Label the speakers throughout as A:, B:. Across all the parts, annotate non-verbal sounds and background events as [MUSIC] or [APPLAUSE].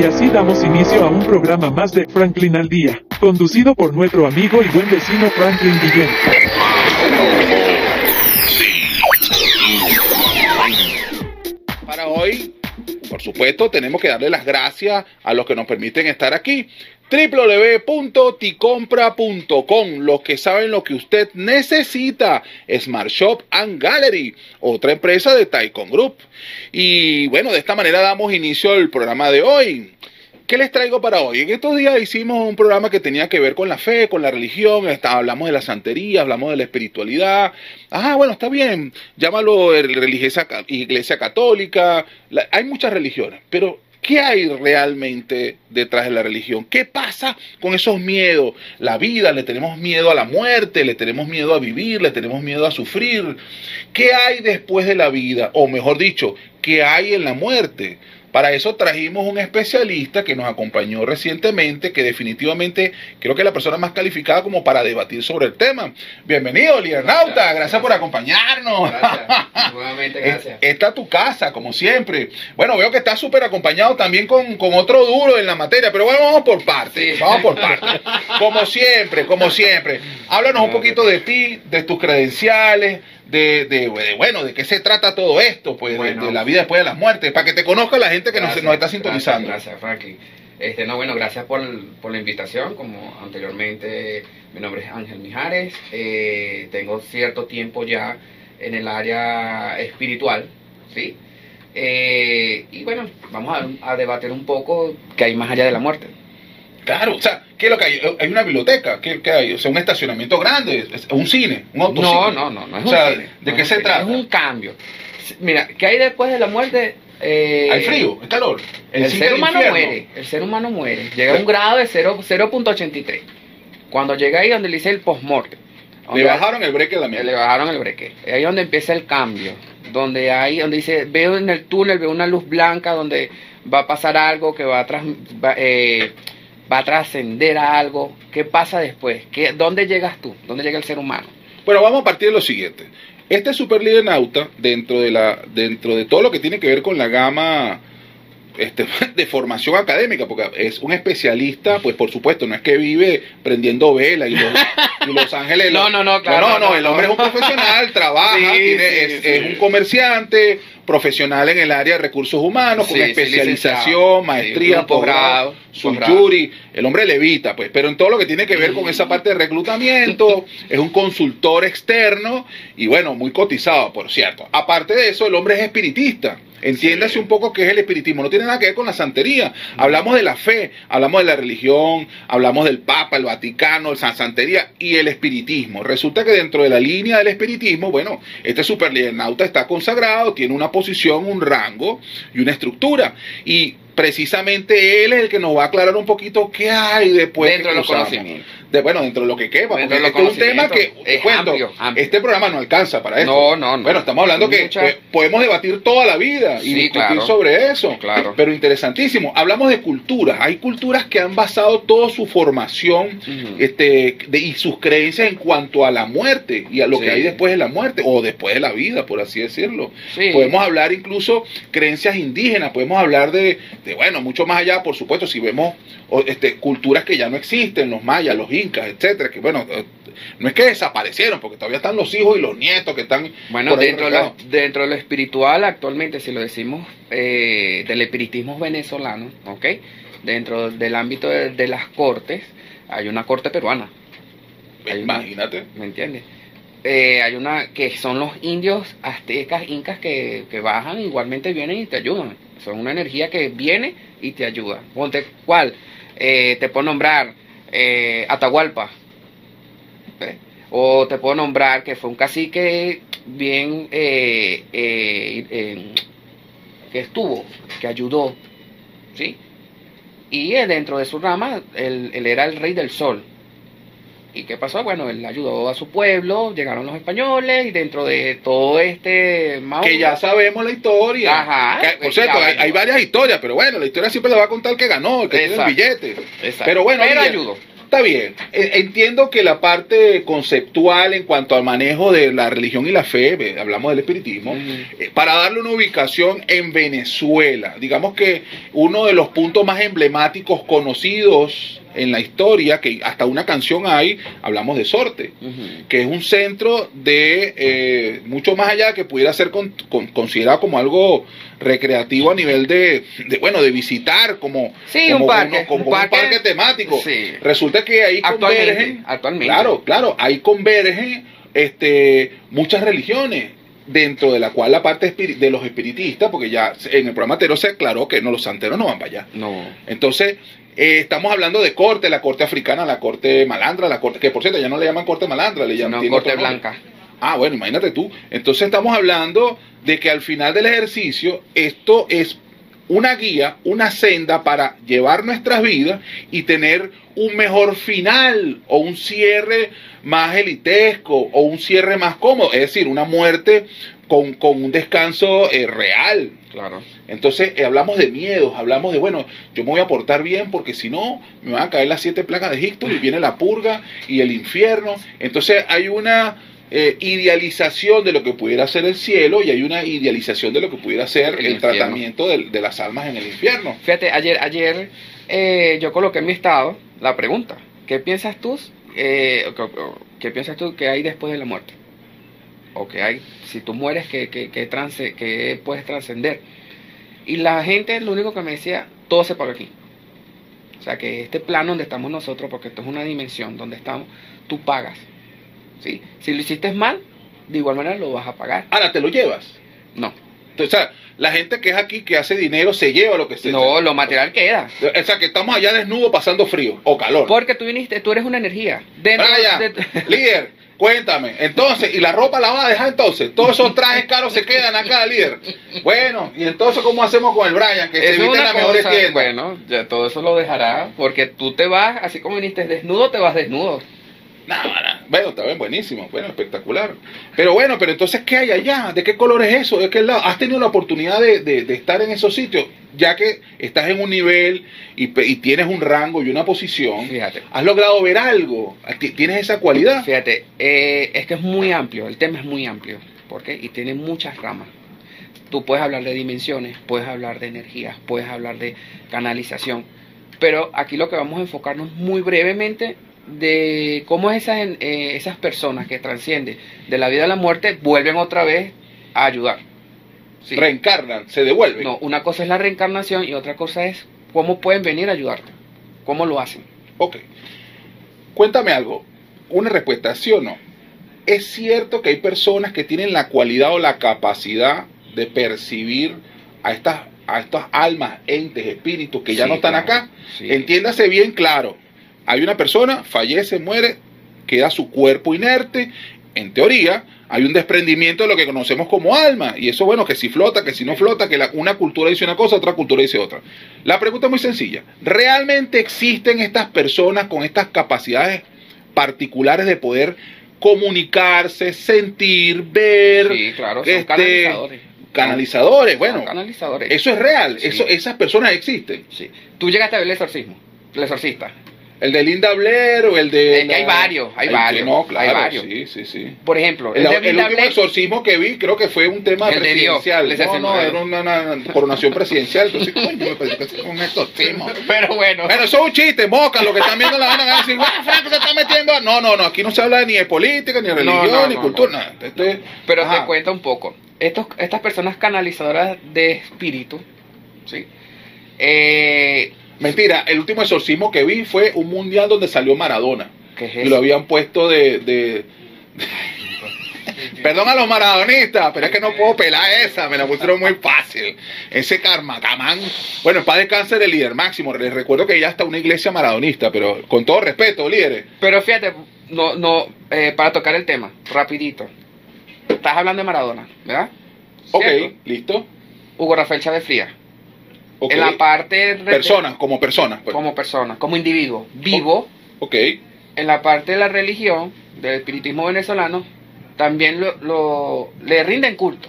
A: Y así damos inicio a un programa más de Franklin al Día, conducido por nuestro amigo y buen vecino Franklin Guillén.
B: Para hoy, por supuesto, tenemos que darle las gracias a los que nos permiten estar aquí www.ticompra.com, los que saben lo que usted necesita, Smart Shop and Gallery, otra empresa de Taikon Group. Y bueno, de esta manera damos inicio al programa de hoy. ¿Qué les traigo para hoy? En estos días hicimos un programa que tenía que ver con la fe, con la religión, hablamos de la santería, hablamos de la espiritualidad. Ah, bueno, está bien, llámalo religiosa, iglesia católica, hay muchas religiones, pero ¿Qué hay realmente detrás de la religión? ¿Qué pasa con esos miedos? La vida, le tenemos miedo a la muerte, le tenemos miedo a vivir, le tenemos miedo a sufrir. ¿Qué hay después de la vida? O mejor dicho, ¿qué hay en la muerte? Para eso trajimos un especialista que nos acompañó recientemente, que definitivamente creo que es la persona más calificada como para debatir sobre el tema. Bienvenido, Liernauta, gracias por acompañarnos.
C: Gracias, nuevamente [LAUGHS] gracias.
B: Esta es tu casa, como siempre. Bueno, veo que estás súper acompañado también con, con, otro duro en la materia, pero bueno, vamos por partes, vamos por partes. Como siempre, como siempre. Háblanos un poquito de ti, de tus credenciales, de, de, bueno, de qué se trata todo esto, pues, de, la vida después de la muerte, para que te conozca la gente que nos, está sintonizando.
C: Gracias, Frankie. Este, no, bueno, gracias por, por, la invitación. Como anteriormente, mi nombre es Ángel Mijares. Eh, tengo cierto tiempo ya en el área espiritual, ¿sí? Eh, y bueno, vamos a, a debatir un poco qué hay más allá de la muerte.
B: Claro, o sea, ¿qué es lo que hay? Hay una biblioteca, ¿qué, hay? O sea, un estacionamiento grande, un cine, un autocine.
C: No, no, no, no es
B: o sea, ¿de qué se trata?
C: Es un cambio. Mira, ¿qué hay después de la muerte?
B: Eh, hay frío, hay calor.
C: El, ser humano muere, el ser humano muere. Llega a un grado de 0.83. Cuando llega ahí donde le dice el postmortem.
B: Le bajaron el breque también.
C: Le bajaron el breque. Ahí donde empieza el cambio. Donde hay, donde dice, veo en el túnel, veo una luz blanca donde va a pasar algo que va a, tras, eh, va a trascender a algo. ¿Qué pasa después? ¿Qué, ¿Dónde llegas tú? ¿Dónde llega el ser humano?
B: Bueno, vamos a partir de lo siguiente. Este super líder nauta, dentro de, la, dentro de todo lo que tiene que ver con la gama este, [LAUGHS] de formación académica, porque es un especialista, pues por supuesto, no es que vive prendiendo vela [LAUGHS] y los, ángeles.
C: no, no, no, claro.
B: No, no, el hombre es un profesional, trabaja, es, un comerciante, profesional en el área de recursos humanos, con especialización, maestría, posgrado, su jury. El hombre levita, pues, pero en todo lo que tiene que ver con esa parte de reclutamiento, [LAUGHS] es un consultor externo y bueno, muy cotizado, por cierto. Aparte de eso, el hombre es espiritista. Entiéndase un poco qué es el espiritismo. No tiene nada que ver con la santería. Hablamos de la fe, hablamos de la religión, hablamos del Papa, el Vaticano, la santería y el espiritismo. Resulta que dentro de la línea del espiritismo, bueno, este supernauta está consagrado, tiene una posición, un rango y una estructura. Y precisamente él es el que nos va a aclarar un poquito qué hay después
C: dentro de los conocimientos
B: de, bueno, dentro de lo que quema, porque este es un tema que, es cuento, este programa no alcanza para eso.
C: No, no, no.
B: Bueno, estamos hablando que podemos debatir toda la vida y discutir sobre eso.
C: Claro.
B: Pero interesantísimo. Hablamos de culturas. Hay culturas que han basado toda su formación este, de, y sus creencias en cuanto a la muerte y a lo que hay después de la muerte o después de la vida, por así decirlo. Podemos hablar incluso creencias indígenas, podemos hablar de, de, bueno, mucho más allá, por supuesto, si vemos este, culturas que ya no existen, los mayas, los incas, etcétera, que bueno, eh, no es que desaparecieron, porque todavía están los hijos y los nietos que están...
C: Bueno, dentro, de lo, dentro de lo espiritual actualmente, si lo decimos, eh, del espiritismo venezolano, ¿ok? Dentro del ámbito de, las cortes, hay una corte peruana.
B: Imagínate.
C: ¿Me entiendes? Eh, hay una que son los indios aztecas, incas que, que bajan, igualmente vienen y te ayudan. Son una energía que viene y te ayuda. Ponte, ¿cuál? Eh, te puedo nombrar eh, Atahualpa. O te puedo nombrar que fue un cacique bien eh, que estuvo, que ayudó. ¿sí? Y dentro de su rama, él, era el rey del sol. ¿Y qué pasó? Bueno, él ayudó a su pueblo, llegaron los españoles y dentro de todo este...
B: Que ya sabemos la historia.
C: Ajá.
B: por cierto, hay, varias historias, pero bueno, la historia siempre le va a contar el que ganó, el que tiene el billete. Pero bueno,
C: pero ayudó.
B: Está bien, E- entiendo que la parte conceptual en cuanto al manejo de la religión y la fe, hablamos del espiritismo, eh, para darle una ubicación en Venezuela, digamos que uno de los puntos más emblemáticos conocidos en la historia, que hasta una canción hay, hablamos de Sorte que es un centro de eh, mucho más allá que pudiera ser con- con- considerado como algo recreativo a nivel de, de, bueno de visitar como,
C: Sí,
B: como
C: un parque,
B: uno- como
C: un
B: un
C: parque.
B: parque temático
C: Sí.
B: resulta que ahí
C: Actualmente,
B: convergen
C: actualmente.
B: claro claro ahí convergen este muchas religiones dentro de la cual la parte de los espiritistas porque ya en el programa anterior se aclaró que no los santeros no van para allá
C: No.
B: entonces, eh, estamos hablando de corte, la corte africana, la corte malandra, la corte, que por cierto ya no le llaman corte malandra, le llaman
C: No, corte blanca.
B: Ah, bueno, imagínate tú. Entonces estamos hablando de que al final del ejercicio esto es una guía, una senda para llevar nuestras vidas y tener un mejor final o un cierre más elitesco o un cierre más cómodo, es decir, una muerte con, con un descanso eh, real,
C: Claro.
B: entonces eh, hablamos de miedos, hablamos de, bueno, yo me voy a portar bien porque si no, me van a caer las siete plagas de Egipto y viene la purga y el infierno. Entonces hay una eh, idealización de lo que pudiera ser el cielo y hay una idealización de lo que pudiera ser
C: El
B: tratamiento de, de las almas en el infierno.
C: Fíjate, ayer, ayer eh, yo coloqué en mi estado la pregunta. ¿Qué piensas tú? eh, ¿Qué piensas tú que hay después de la muerte? O que hay, si tú mueres, que, que, que, trance- que puedes trascender. Y la gente lo único que me decía, todo se paga aquí. O sea que este plano donde estamos nosotros, porque esto es una dimensión donde estamos, tú pagas. ¿Sí? Si lo hiciste mal, de igual manera lo vas a pagar.
B: Ahora te lo llevas.
C: No,
B: Entonces, o sea, la gente que es aquí, que hace dinero, se lleva lo que se...
C: no, lo material queda.
B: O sea, que estamos allá desnudos pasando frío o calor.
C: Porque tú viniste, tú eres una energía. Dentro de- [LAUGHS]
B: líder, cuéntame. Entonces, ¿y la ropa la vas a dejar entonces? Todos esos trajes caros se quedan acá, líder. Bueno, ¿y entonces cómo hacemos con el Brian? Que se
C: Eso es
B: evite
C: una
B: las mejores
C: cosa,
B: tiendas.
C: Bueno, ya todo eso lo dejará, porque tú te vas, así como viniste desnudo, te vas desnudo.
B: Nah. Bueno, está bien, buenísimo. Bueno, espectacular. Pero bueno, pero entonces, ¿qué hay allá? ¿De qué color es eso? ¿De qué lado? ¿Has tenido la oportunidad de, de- de estar en esos sitios? Ya que estás en un nivel y, y tienes un rango y una posición.
C: Fíjate.
B: ¿Has logrado ver algo? Ti- ¿Tienes esa cualidad?
C: Fíjate, eh, es que es muy amplio, el tema es muy amplio, ¿por qué? Y tiene muchas ramas. Tú puedes hablar de dimensiones, puedes hablar de energías, puedes hablar de canalización, pero aquí lo que vamos a enfocarnos muy brevemente de cómo esas, eh, esas personas que trascienden de la vida a la muerte vuelven otra vez a ayudar. Sí.
B: Reencarnan, se devuelven.
C: No, una cosa es la reencarnación y otra cosa es cómo pueden venir a ayudarte, cómo lo hacen.
B: Ok. Cuéntame algo. Una respuesta, ¿sí o no? ¿Es cierto que hay personas que tienen la cualidad o la capacidad de percibir a estas, a estas almas, entes, espíritus que ya
C: Sí,
B: no están
C: claro.
B: acá?
C: Sí.
B: Entiéndase bien claro. Hay una persona, fallece, muere, queda su cuerpo inerte. En teoría, hay un desprendimiento de lo que conocemos como alma. Y eso, bueno, que si flota, que si no flota, que la- una cultura dice una cosa, otra cultura dice otra. La pregunta es muy sencilla. ¿Realmente existen estas personas con estas capacidades particulares de poder comunicarse, sentir, ver,
C: Sí, claro, son
B: este,
C: canalizadores.
B: canalizadores?
C: Son
B: Bueno,
C: canalizadores.
B: eso es real.
C: Sí.
B: Eso, esas personas existen.
C: Sí. Tú llegaste a ver el exorcismo, el exorcista.
B: El de Linda Blair o el de.
C: Hay varios, hay varios,
B: no, claro,
C: hay varios.
B: Sí, sí, sí.
C: Por ejemplo,
B: El,
C: el, de
B: el
C: Linda
B: último
C: Blair-
B: exorcismo que vi creo que fue un tema
C: Dios,
B: presidencial.
C: el
B: no, no, era
C: Dios.
B: una, una coronación presidencial. Entonces, coño, me parece un exorcismo. [LAUGHS]
C: Pero bueno,
B: Bueno, eso es un chiste, moca, lo que están viendo la van a decir, "Ah, Franco se está metiendo. a-". No, no, no, aquí no se habla ni de política, ni de religión,
C: no,
B: ni
C: no,
B: cultura, nada. Esto es-
C: pero
B: ajá.
C: te cuento un poco. Estos, estas personas canalizadoras de espíritu, ¿sí? Eh,
B: Mentira, el último exorcismo que vi fue un mundial donde salió Maradona.
C: ¿Qué es
B: Y lo habían puesto de, de- [LAUGHS] Perdón a los maradonistas, pero es que no puedo pelar esa, me la pusieron muy fácil. Ese Carmacamán. Bueno, en paz descanse el líder máximo. Les recuerdo que ya está una iglesia maradonista, pero con todo respeto, líderes.
C: Pero fíjate, no, no, eh, para tocar el tema, rapidito. Estás hablando de Maradona, ¿verdad?
B: Ok,
C: ¿Cierto?
B: listo.
C: Hugo Rafael Chávez Frías. En la parte
B: Personas, como personas. pues.
C: como persona, como individuo, vivo,
B: Ok,
C: en la parte de la religión, del espiritismo venezolano, también lo, lo- le rinden culto.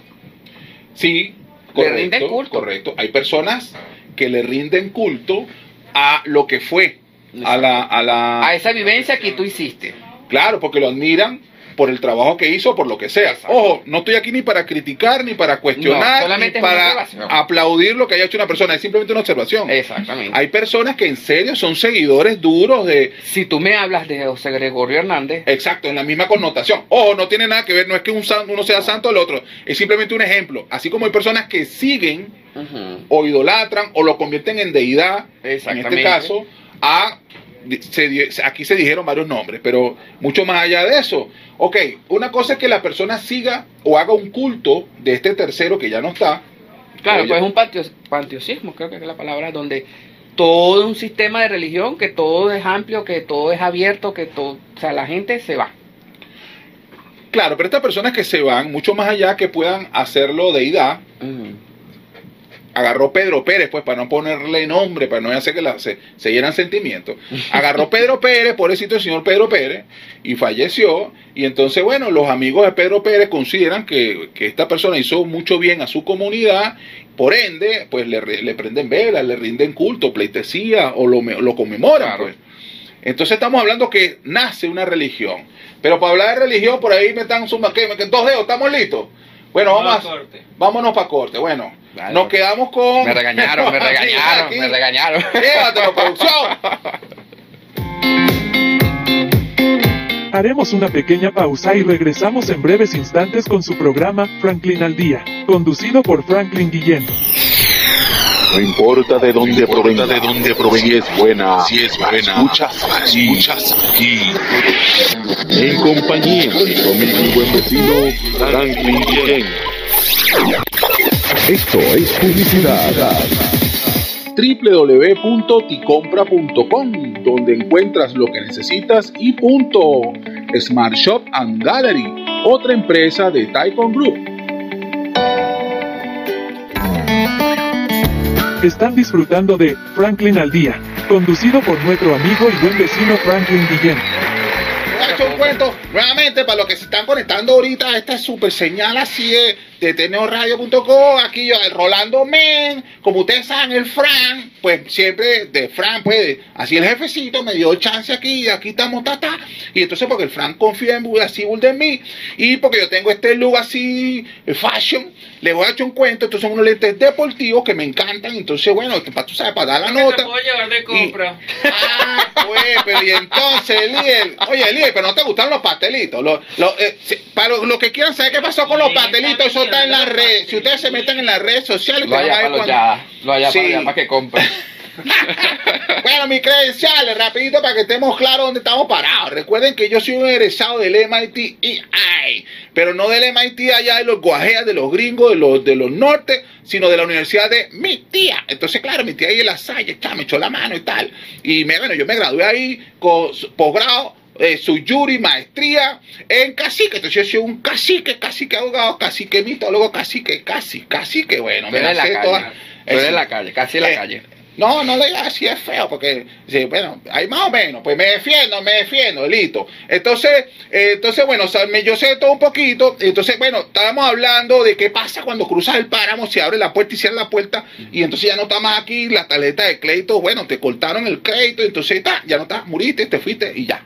B: sí,
C: Le
B: correcto.
C: rinden culto.
B: Correcto. Hay personas que le rinden culto a lo que fue. a la, a la...
C: A esa vivencia que tú hiciste.
B: Claro, porque lo admiran por el trabajo que hizo, por lo que sea.
C: Exacto.
B: Ojo, no estoy aquí ni para criticar, ni para cuestionar, ni para aplaudir lo que haya hecho una persona. Es simplemente una observación.
C: Exactamente.
B: Hay personas que en serio son seguidores duros de...
C: Si tú me hablas de José Gregorio Hernández,
B: Exacto, en la misma connotación. Ojo, no tiene nada que ver, no es que un san- uno sea santo o el otro. Es simplemente un ejemplo. Así como hay personas que siguen o idolatran o lo convierten en deidad, en este caso, a, se aquí se dijeron varios nombres, pero mucho más allá de eso. Ok, una cosa es que la persona siga o haga un culto de este tercero que ya no está.
C: claro,
B: Oye.
C: pues es un panteo, panteosismo, creo que es la palabra, donde todo un sistema de religión, que todo es amplio, que todo es abierto, que todo, o sea, la gente se va.
B: Claro, pero estas personas que se van, mucho más allá que puedan hacerlo deidad,
C: Ujú.
B: Agarró Pedro Pérez, pues para no ponerle nombre, para no hacer que la- se, se llenan sentimientos. Agarró Pedro Pérez, pobrecito el señor Pedro Pérez, y falleció. Y entonces, bueno, los amigos de Pedro Pérez consideran que, que esta persona hizo mucho bien a su comunidad, por ende, pues le, le prenden velas, le rinden culto, pleitesía, o lo, lo conmemoran,
C: Claro.
B: pues. Entonces estamos hablando que nace una religión. Pero para hablar de religión, por ahí me están sumando, ¿qué? ¿Me- dos dedos, ¿estamos listos? Bueno, vamos a, vámonos para corte. Bueno,
C: Vale.
B: nos quedamos con...
C: Me regañaron, me [LAUGHS] regañaron, me regañaron.
B: Llévatelo, producción.
A: Haremos una pequeña pausa y regresamos en breves instantes con su programa Franklin al Día, conducido por Franklin Guillén.
D: No importa de dónde provenga, de dónde provenga, si es buena, si es buena, escuchas aquí, escuchas aquí. En compañía de mi buen vecino Franklin Guillén. Esto es publicidad.
B: www.ticompra.com donde encuentras lo que necesitas y punto. Smart Shop and Gallery, otra empresa de Taikon Group.
A: Están disfrutando de Franklin al Día, conducido por nuestro amigo y buen vecino Franklin Guillén.
B: Un cuento nuevamente para los que se están conectando ahorita a esta super señal así de, de teneoradio.com. Aquí yo, el Rolando Men, como ustedes saben, el Fran, pues siempre de Fran, pues así el jefecito me dio chance aquí, y aquí estamos, ta, ta. Y entonces, porque el Fran confía en así bull de mí, y porque yo tengo este look así, eh, fashion, le voy a echar un cuento. Estos son unos lentes deportivos que me encantan. Entonces, bueno, para tú sabes, para dar la nota.
E: Te puedo llevar de compra.
B: Ah, pues, pero y entonces, Eliel, oye, Eliel, pero no te gustan los pastelitos. Los, los, eh, para los, que quieran saber qué pasó con los pastelitos, eso está en las redes. Si ustedes se meten en las redes sociales,
C: Lo
B: te van a
C: allá
B: ver
C: para
B: cuando-
C: lo allá
B: Sí.
C: para allá para que compren. [LAUGHS]
B: Bueno, mis credenciales, rapidito para que estemos claros dónde estamos parados. Recuerden que yo soy un egresado del MIT EI, pero no del MIT allá de los guajeas, de los gringos, de los, de los norte, sino de la universidad de mi tía. Entonces, claro, mi tía ahí en la salle, me echó la mano y tal. Y me, bueno, yo me gradué ahí con posgrado. Eh, su yuri maestría en cacique, entonces yo soy un cacique, cacique abogado, cacique mitólogo, cacique, casi, cacique, bueno,
C: Tú
B: me la sé
C: calle.
B: toda. Eh,
C: la calle, casi la
B: eh,
C: calle.
B: no, no le digas así es feo, porque, bueno, hay más o menos, pues me defiendo, me defiendo, listo. Entonces, eh, entonces bueno, o sea, me- yo sé todo un poquito, entonces, bueno, estábamos hablando de qué pasa cuando cruzas el páramo, se abre la puerta y cierra la puerta, y entonces ya no está más aquí la tarjeta de crédito, bueno, te cortaron el crédito, entonces ta, ya no estás, muriste, te fuiste y ya.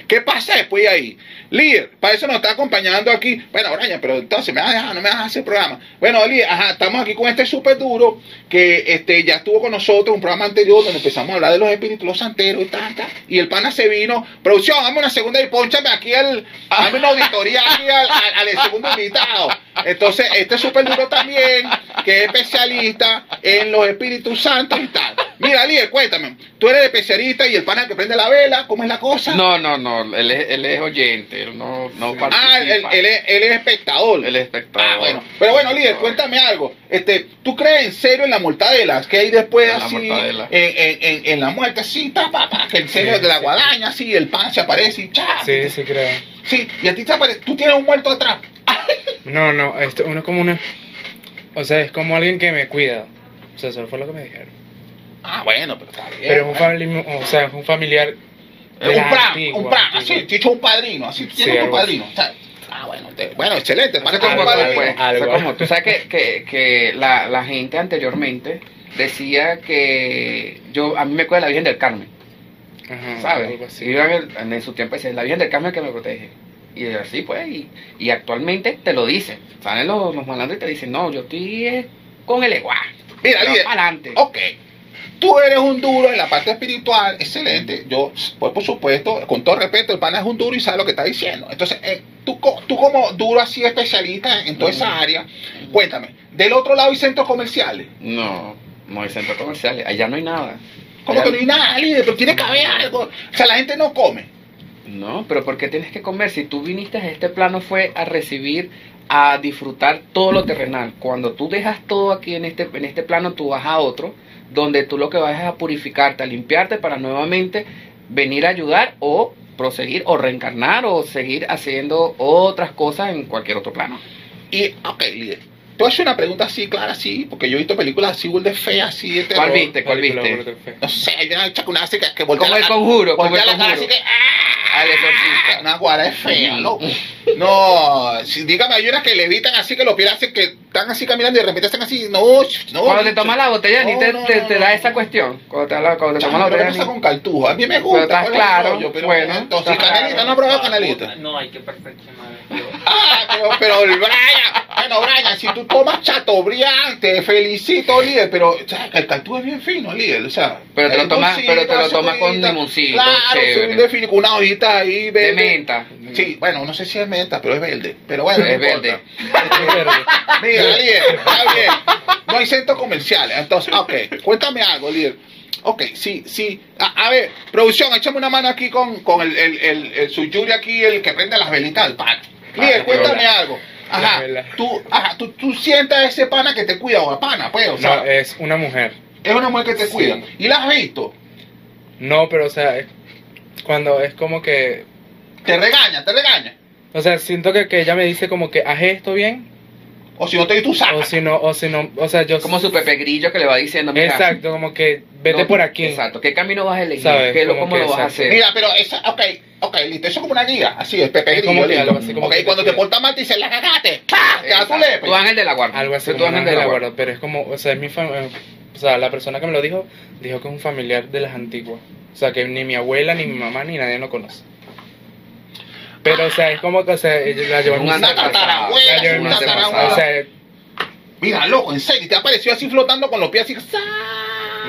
B: ¿Qué pasa después de ahí? Líder, para eso nos está acompañando aquí. Bueno, Brian, pero entonces me vas a dejar, no me vas a hacer programa. Bueno, líder, ajá, estamos aquí con este súper duro que este, ya estuvo con nosotros un programa anterior donde empezamos a hablar de los espíritus, los santeros y tal. Y el pana se vino. Producción, dame una segunda y ponchame aquí el, dame una auditoría aquí al segundo invitado. Entonces, este súper duro también, que es especialista en los espíritus santos y tal. Mira, líder, cuéntame, tú eres especialista y el pana que prende la vela, ¿cómo es la cosa?
C: No, no, no, él es, él es oyente, él no, no
B: Ah, él,
C: participa.
B: él es, él es espectador.
C: Él es espectador.
B: Ah, bueno. Pero bueno, líder, cuéntame algo. Este, ¿Tú crees en serio en la mortadela? Que hay después
C: En la
B: así,
C: mortadela.
B: en, en, en, en la muerte, así, ta, pa, pa, que en serio
E: Sí,
B: de la
E: sí.
B: guadaña, así, el pan se aparece y cha.
E: Sí, sí creo.
B: Sí, y a ti te aparece, tú tienes un muerto atrás. [LAUGHS]
E: No, no, esto uno es como una... O sea, es como alguien que me cuida. O sea, eso fue lo que me dijeron.
B: Ah, bueno, pero está bien.
E: Pero es un,
B: bueno.
E: famili- o sea, es un familiar... de
B: un
E: antigua,
B: un plan,
E: antigua.
B: así, dicho un padrino, así
E: Sí,
B: tienes un
E: algo así.
B: padrino. o sea, ah, bueno, te- bueno, excelente, para
C: como,
B: padrino.
C: pues,
E: Algo.
C: eso como- tú sabes que, que, que la, la gente anteriormente decía que yo a mí me cuida la Virgen del Carmen.
E: Ajá,
C: ¿sabes?
E: algo así.
C: Y en, el- en su tiempo dice, la Virgen del Carmen que me protege. Y así pues, y, y actualmente te lo dicen. Salen los, los malandros y te dicen, no, yo estoy eh, con el igual.
B: Mira, líder.
C: adelante.
B: Ok. Tú eres un duro en la parte espiritual, excelente. Yo, pues por supuesto, con todo respeto, el pana es un duro y sabe lo que está diciendo. Entonces, eh, tú, tú como duro así especialista en toda esa área, cuéntame, del otro lado hay centros comerciales.
C: No, no hay centros comerciales, allá no hay nada. Allá-
B: que no hay nada, líder, pero tiene que haber algo. O sea, la gente no come.
C: No, pero ¿por qué tienes que comer? Si tú viniste a este plano fue a recibir, a disfrutar todo lo terrenal. Cuando tú dejas todo aquí en este, en este plano, tú vas a otro, donde tú lo que vas es a purificarte, a limpiarte para nuevamente venir a ayudar o proseguir o reencarnar o seguir haciendo otras cosas en cualquier otro plano.
B: Y, ok, líder. Voy a hacer una pregunta así, clara, así, porque yo he visto películas así, de feas, así, de terror.
C: ¿Cuál viste? ¿Cuál viste?
E: Fe.
B: No sé, hay una chacuna así que, que voltea
C: Como
B: la
C: el conjuro, como el conjuro.
B: así que, ¡ah!
C: Al exorcista.
B: Una guara es fea, ¿no? No, si, dígame, hay unas que levitan así que los pies hacen que están así caminando y de repente están así, no, no.
C: Cuando te tomas la botella, ni
B: No,
C: te,
B: no,
C: te,
B: no,
C: te
B: no.
C: da esa cuestión. Cuando te, habla- cuando te tomas la
B: pero
C: botella,
B: pasa con caltujo. A mí me gusta.
C: estás
B: ¿cuál es el
C: claro,
B: rollo? Pero
C: bueno,
B: entonces,
C: estás
B: canelita,
C: claro.
B: no prueba canelita.
F: No, hay que perfeccionar.
B: Ah, pero, pero el Brian, bueno, Brian, si tú tomas Chateaubriand, te felicito, líder, pero o sea, el caltujo es bien fino, líder, o sea.
C: Pero te lo tomas- pero te lo tomas con limoncito,
B: Claro,
C: chévere.
B: de con una hojita ahí
C: de
B: verde.
C: menta.
B: Sí, bueno, no sé si es menta, pero es verde. Pero bueno,
C: Es
B: no
C: verde. [LAUGHS]
B: Mira, líder, está bien. No hay centros comerciales. Entonces, ok, cuéntame algo, líder. Ok, sí, sí. A, a ver, producción, échame una mano aquí con, con el, el, el, el suyuri aquí, el que prende las velitas del pan. Líder,
C: Ah,
B: cuéntame algo. Ajá, tú, ajá, tú, tú sientas a ese pana que te cuida o a pana, pues, o sea,
E: No, es una mujer.
B: es una mujer que te
C: sí.
B: cuida. ¿Y la has visto?
E: No, pero o sea, es- cuando es como que...
B: Te regaña, te regaña.
E: O sea, siento que, que ella me dice como que haz esto bien.
B: O si no te tú
E: O
B: sacas.
E: si no, o si no, o sea, yo...
C: Como su Pepe Grillo que le va diciendo, mira,
E: Exacto, como que vete
C: no,
E: por aquí.
C: Exacto, ¿qué camino vas a elegir?
E: ¿Sabes?
C: ¿Qué, lo-
E: Como
C: ¿Cómo lo vas a hacer?
B: Mira, pero esa, ok, ok, listo, eso es como una guía, así es, Pepe Grillo,
E: como algo así como
B: Ok,
E: que
B: cuando
E: te
B: te portas mal te dicen, la cagaste, ¡pah! te das tu lepe.
C: Tu ángel de la guarda.
E: Algo así, como
C: ángel de la guarda.
E: pero es como, o sea, es mi fam- eh, o sea, la persona que me lo dijo, dijo que es un familiar de las antiguas. O sea, que ni mi abuela, ni mi mamá, ni nadie lo conoce. Pero, o sea, es como que, o sea, la mi
B: Una tatarabuela,
E: la llevó en
C: un
E: mi-
C: antepasado.
E: O sea,
B: Mira, loco, en serio, te apareció así flotando con los pies así,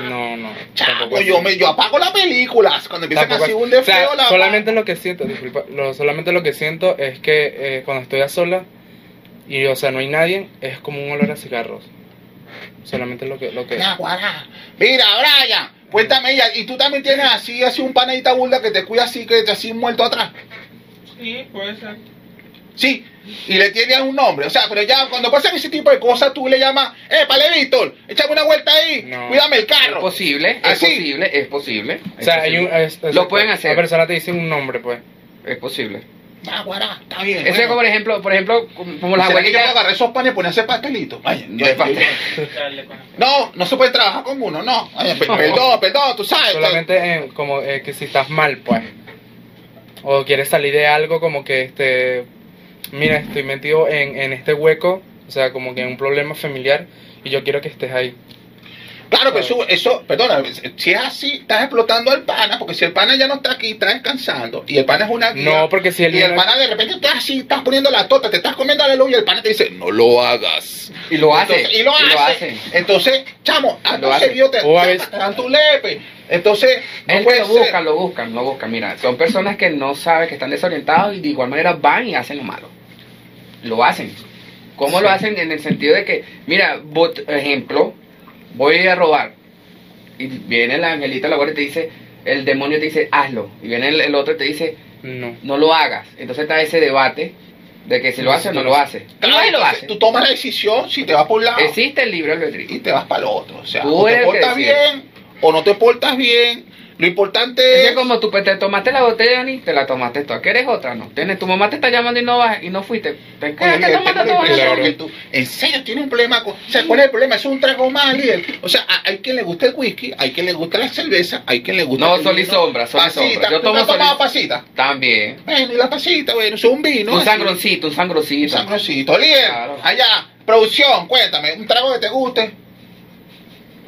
E: no, no. Tampoco
B: yo, me, yo apago las películas cuando empiezan así un de
E: O sea,
B: la
E: solamente lo que siento, disculpa, lo, solamente lo que siento es que eh, cuando estoy a sola y, o sea, no hay nadie, es como un olor a cigarros. Solamente lo que, lo que.
B: Ya, guará. Mira, Brian, cuéntame, ¿y- y tú también tienes así, así un panadita burda que te cuida así, que te así muerto atrás?
F: Sí, puede ser.
B: Sí, y le tienes un nombre. O sea, pero ya cuando pasan ese tipo de cosas, tú le llamas, eh, pale Víctor, échame una vuelta ahí,
E: No.
B: cuídame el
C: Es
B: carro.
C: posible, es posible, es posible.
E: O
C: es
E: sea, hay un, es- es-
C: Lo pueden hacer.
E: La persona te dice un nombre, pues.
C: Es posible.
B: Ah, guará, está bien.
C: Ese es como, por ejemplo, por ejemplo, como las
B: ¿Será que yo
C: abuelitas.
B: agarrar esos panes y poner ese pastelito? Ay,
C: No es pastel.
F: Con
B: No, no se puede trabajar con uno, no. Ay, perdón, perdón, tú sabes.
E: Solamente eh, como eh, que si estás mal, pues. O quieres salir de algo como que este. Mira, estoy metido en, en este hueco, o sea, como que en un problema familiar y yo quiero que estés ahí.
B: Claro, pero eso, eso, perdona, si es así, estás explotando al pana, porque si el pana ya no está aquí, está descansando, y el pana es una guía,
E: No, porque si el
B: y el pana de repente estás así, estás poniendo la tota, te estás comiendo la luz y el pana te dice, no lo hagas.
C: Y lo hace.
B: Entonces, y lo hace. Entonces, chamo,
C: Lo hace.
B: seguido te,
E: O a veces-
B: tu lepe. Entonces, no
C: Es que
B: puede
C: lo
B: ser.
C: buscan, lo buscan, lo buscan. Mira, son personas que no saben, que están desorientados y de igual manera van y hacen lo malo. Lo hacen. ¿Cómo lo hacen? En el sentido de que, mira, vos- ejemplo, voy a robar. Y viene la angelita la guardia y te dice, el demonio te dice, hazlo. Y viene el, el otro y te dice,
E: No.
C: no lo hagas. Entonces está ese debate de que si lo hace o no lo hace.
B: Claro,
C: lo hace.
B: Tú tomas la decisión si te vas por un lado
C: Existe el libre albedrío.
B: y te vas para el otro. O sea,
C: Tú
B: o te portas bien o no te portas bien. Lo importante
C: Es
B: es.
C: que como tú pues, te tomaste la botella ni te la tomaste tú. ¿Quieres otra? No. Tienes, tu mamá te está llamando y no vas y no fuiste. Te todo
E: Claro.
B: tú- en serio tiene un problema con, o sea, ¿cuál es el problema? Es un trago más, líder. O sea, hay quien le gusta el whisky, hay quien le gusta la cerveza, hay quien le gusta
C: No,
B: el
C: sol y
B: vino.
C: sombra, sol y
B: pasita.
C: sombra. Yo
B: ¿Tú
C: tomo sol y-
B: pasita?
C: También.
B: Bueno, y la pasita, bueno, es un vino.
C: un
B: así.
C: sangroncito, un
B: Un
C: sangroncito.
B: sangrosito. Líder,
C: Claro.
B: allá, producción, cuéntame, un trago que te guste.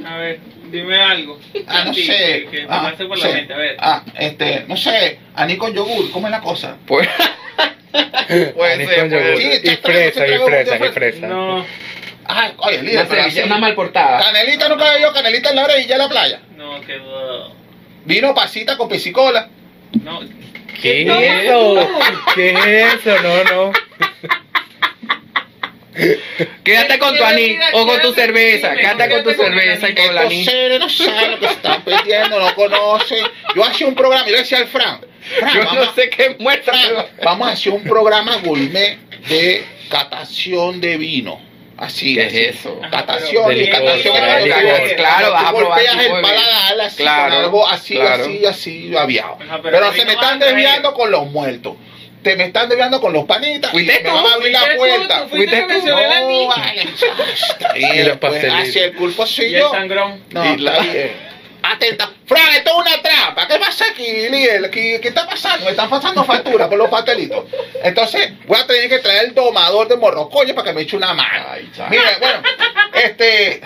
F: A ver, Dime algo. [LAUGHS]
B: Ah, no sé.
F: Que, que
B: ah,
F: pase por
B: no
F: la
B: sé.
F: mente, a ver.
B: Ah, este, no sé. Aní con yogur, ¿cómo es la cosa?
C: Pues, [LAUGHS] puede
E: Anís
C: ser,
E: con yogur.
B: Sí.
E: Y fresa, y fresa, y fresa.
F: No,
B: Ay, oye, líder,
C: Una,
B: pero
C: una mal portada.
B: Canelita nunca había yo, canelita en la orilla de la playa.
F: no, quedó.
B: Vino pasita con piscicola.
F: No.
E: ¿Qué es
F: No,
E: eso? ¿Qué es eso? No, no.
C: Quédate con tu anís o con tu cerveza. Quédate con tu cerveza y con
B: Estos
C: anís.
B: no saben lo que están perdiendo, no conocen. Yo hacía un programa, y le decía al Fran, Fran,
C: Yo
B: vamos,
C: no sé qué muestra.
B: Fran, vamos a hacer un programa gourmet de catación de vino. Así
C: ¿Qué
B: así.
C: es eso?
B: Catación, catación cuando tú-
C: Claro, vas a probar
B: el
C: de
B: paladar así
C: Claro,
B: con algo así,
C: claro.
B: así, así, aviado.
F: Ajá,
B: pero
F: pero
B: se me están desviando con los muertos. Te me están desviando con los panitas y
C: ¿Fuiste
B: me
C: tú?
B: van a abrir la
F: ¿Fuiste tú?
B: puerta.
F: ¿Tú fuiste la
B: No, vale. [LAUGHS]
E: Y los pastelitos.
B: así el culpo soy
F: Y el
B: yo.
F: sangrón.
B: No,
C: Y la-.
B: Atenta. Fran, esto es una trampa. ¿Qué pasa aquí, líder? ¿Qué, qué está pasando? Me están pasando factura por los pastelitos. Entonces, voy a tener que traer el domador de morrocoyo para que me eche una mano.
C: Ay, chao.
B: Mira, bueno, este.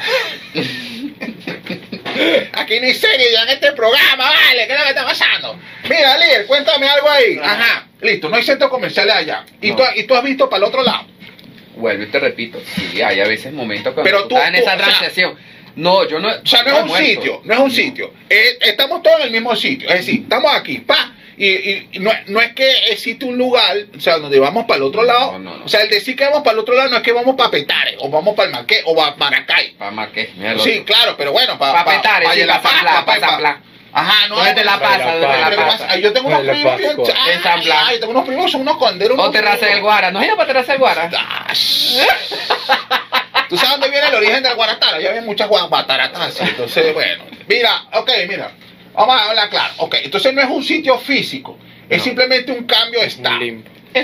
B: Aquí ni serie ya en este programa, vale, ¿qué es lo que está pasando? Mira, líder, cuéntame algo ahí. Ajá, listo, no hay centros comerciales allá. ¿Y,
C: No.
B: tú, y tú has visto para el otro lado.
C: Vuelvo y te repito. Sí, hay a veces momentos cuando
B: Pero
C: tú,
B: tú-
C: estás en esa
B: o sea-
C: transición. No, yo no.
B: O sea, no es un
C: muerto.
B: sitio, no es un sitio. Eh, estamos todos en el mismo sitio. Es decir, estamos aquí, pa. Y, y- y no, no es que existe un lugar, o sea, donde vamos para el otro lado. O sea, el decir que vamos para el otro lado no es que vamos para Petare, o vamos para el Marqués, o para Maracay.
C: Pa' Marqués, mira
B: Sí, claro, pero bueno, para
C: Pa' Petare, sí, pa'.
B: Ajá, no.
C: ¿Dónde te la pasa?
E: La
C: ¿Dónde te
E: Paz.
C: la
B: Pero ¿qué
C: pasa?
B: Yo tengo unos primos ay,
C: En San Blas.
B: ay, tengo unos primos, son unos conderos.
C: O Terraza del Guara. ¿No has ido para Terraza del Guara? [LAUGHS]
B: ¿Tú sabes dónde viene el origen del guaratara? Ya había muchas guataratas así. Entonces, bueno. Mira, ok, mira. Vamos a hablar claro. Ok, entonces no es un sitio físico. Es
C: No.
B: simplemente un cambio de estado.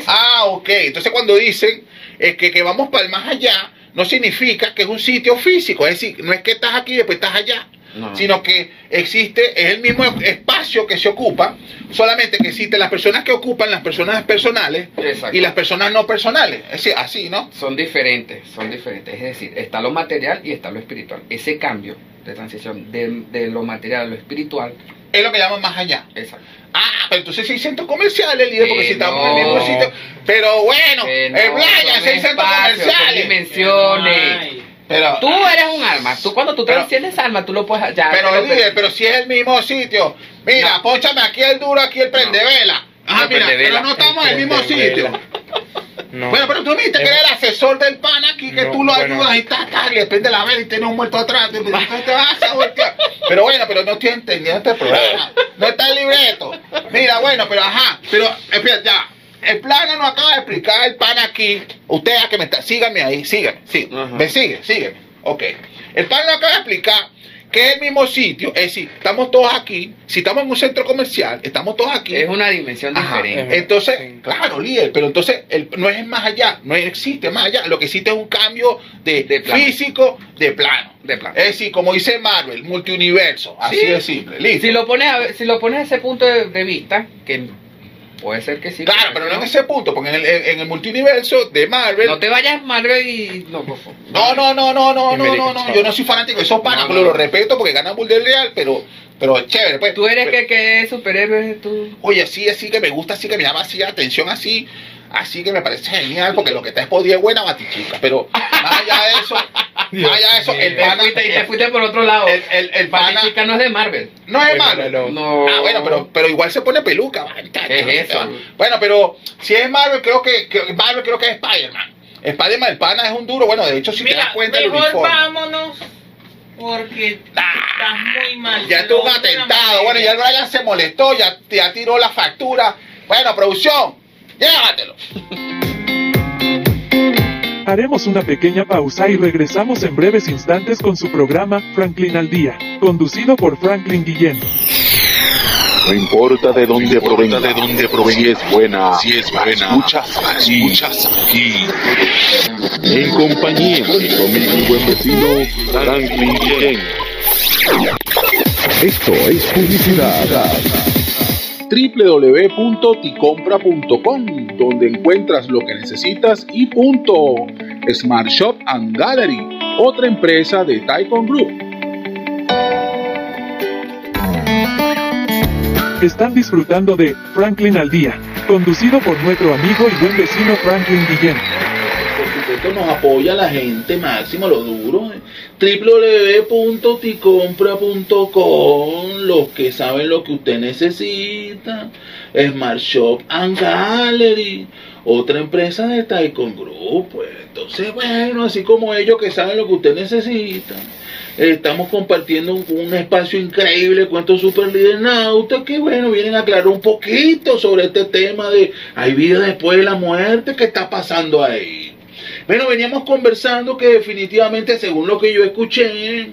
B: Ah, ok. Entonces cuando dicen eh, que, que vamos para el más allá, no significa que es un sitio físico. Es decir, no es que estás aquí y después estás allá.
C: No.
B: Sino que existe, es el mismo espacio que se ocupa, solamente que existen las personas que ocupan las personas personales
C: Exacto.
B: y las personas no personales. Es decir, así, ¿no?
C: Son diferentes, son diferentes. Es decir, está lo material y está lo espiritual. Ese cambio de transición de, de lo material a lo espiritual,
B: Es lo que llaman más allá.
C: exacto.
B: Ah, pero entonces sí hay centros comerciales, líder, porque
C: Que
B: si estamos
C: no.
B: en el mismo sitio. Pero bueno,
C: no,
B: en playa,
C: son
B: sí hay centros
C: espacios, son
B: comerciales.
C: dimensiones.
F: Ay.
B: Pero,
C: Tú eres un alma. Tú cuando tú transciendes alma, tú lo puedes ya.
B: pero pero si es el mismo sitio. Mira,
C: No.
B: ponchame aquí el duro, aquí el prendevela. Ah,
C: No,
B: mira,
C: prendevela.
B: pero no estamos en el mismo sitio.
E: No.
B: Bueno, pero tú me dijiste que era el asesor del pan aquí, que
E: No,
B: tú lo
E: bueno.
B: ayudas y ta, ta, y le prende la vela y tiene un muerto atrás. y entonces te vas a voltear. Pero bueno, pero no estoy entendiendo este programa. No está el libreto. Mira, bueno, pero ajá. Pero, espera, ya. El plano nos acaba de explicar el pan aquí. Ustedes que me está, síganme ahí, síganme, sí. Me sigue, sígueme. Ok. El pan nos acaba de explicar que es el mismo sitio. Es decir, estamos todos aquí. Si estamos en un centro comercial, estamos todos aquí.
C: Es una dimensión
B: Ajá.
C: diferente.
B: Entonces,
E: Sí.
B: claro, líder, pero entonces el- no es más allá, no existe más allá. Lo que existe es un cambio de,
C: De plano.
B: físico de plano.
C: De plano.
B: Es decir, como dice Marvel, multiuniverso. Así
C: Sí.
B: de simple. Listo.
C: Si lo pones a, si lo pones a ese punto de, de vista, que puede ser que sí.
B: claro, pero no en ese punto, porque en el, en el multiuniverso de Marvel.
C: No te vayas Marvel y. No, por favor.
B: No, no, no, no, no, no, no, no, yo no soy fanático de esos panas, pero lo respeto porque ganan Bull del Real, pero, pero es chévere, pues.
C: Tú eres
B: Pero-
C: que, que superhéroe, tú.
B: Oye, así, así que me gusta, así que me llama así atención, así, así que me parece genial, porque lo que está es podía buena batichica, pero más allá de eso, [LAUGHS] más allá de eso, el
C: Te
B: pana,
C: fuiste, y te fuiste por otro lado.
B: el, el, el pana,
C: no es de Marvel.
B: no es
E: El
B: malo.
E: reloj.
C: No.
B: Ah, bueno, pero, pero igual se pone peluca. man, chacho,
C: ¿Qué es eso?
B: Bueno, pero si es Marvel, creo que, que Marvel creo que es Spider-Man. Spider-Man, el pana es un duro. Bueno, de hecho, si te
F: Mira,
B: das cuenta el
F: mejor
B: uniforme.
F: vámonos. Porque estás muy mal.
B: Ya
F: Te
B: estuvo un atentado. Bueno, ya el Brian se molestó, ya, ya tiró la factura. Bueno, producción, llévatelo.
A: Haremos una pequeña pausa y regresamos en breves instantes con su programa Franklin al Día, conducido por Franklin Guillén.
D: No importa de dónde provenga, de dónde provenga, si es buena, si es buena, escuchas aquí, escuchas aquí. En compañía de conmigo y buen vecino Franklin Guillén. Esto es publicidad www.ticompra.com, donde encuentras lo que necesitas y punto. Smart Shop and Gallery, otra empresa de Taikon Group.
A: Están disfrutando de Franklin al Día, conducido por nuestro amigo y buen vecino Franklin Guillén.
B: Nos apoya la gente máximo, lo duro. eh. www.ticompra.com Los que saben lo que usted necesita. Smart Shop and Gallery. Otra empresa de Taikon Group. Pues. Entonces, bueno, así como ellos que saben lo que usted necesita. Estamos compartiendo un, espacio increíble con estos super líderes nautas que, bueno, vienen a aclarar un poquito sobre este tema de hay vida después de la muerte, ¿qué está pasando ahí? Bueno, veníamos conversando que definitivamente, según lo que yo escuché,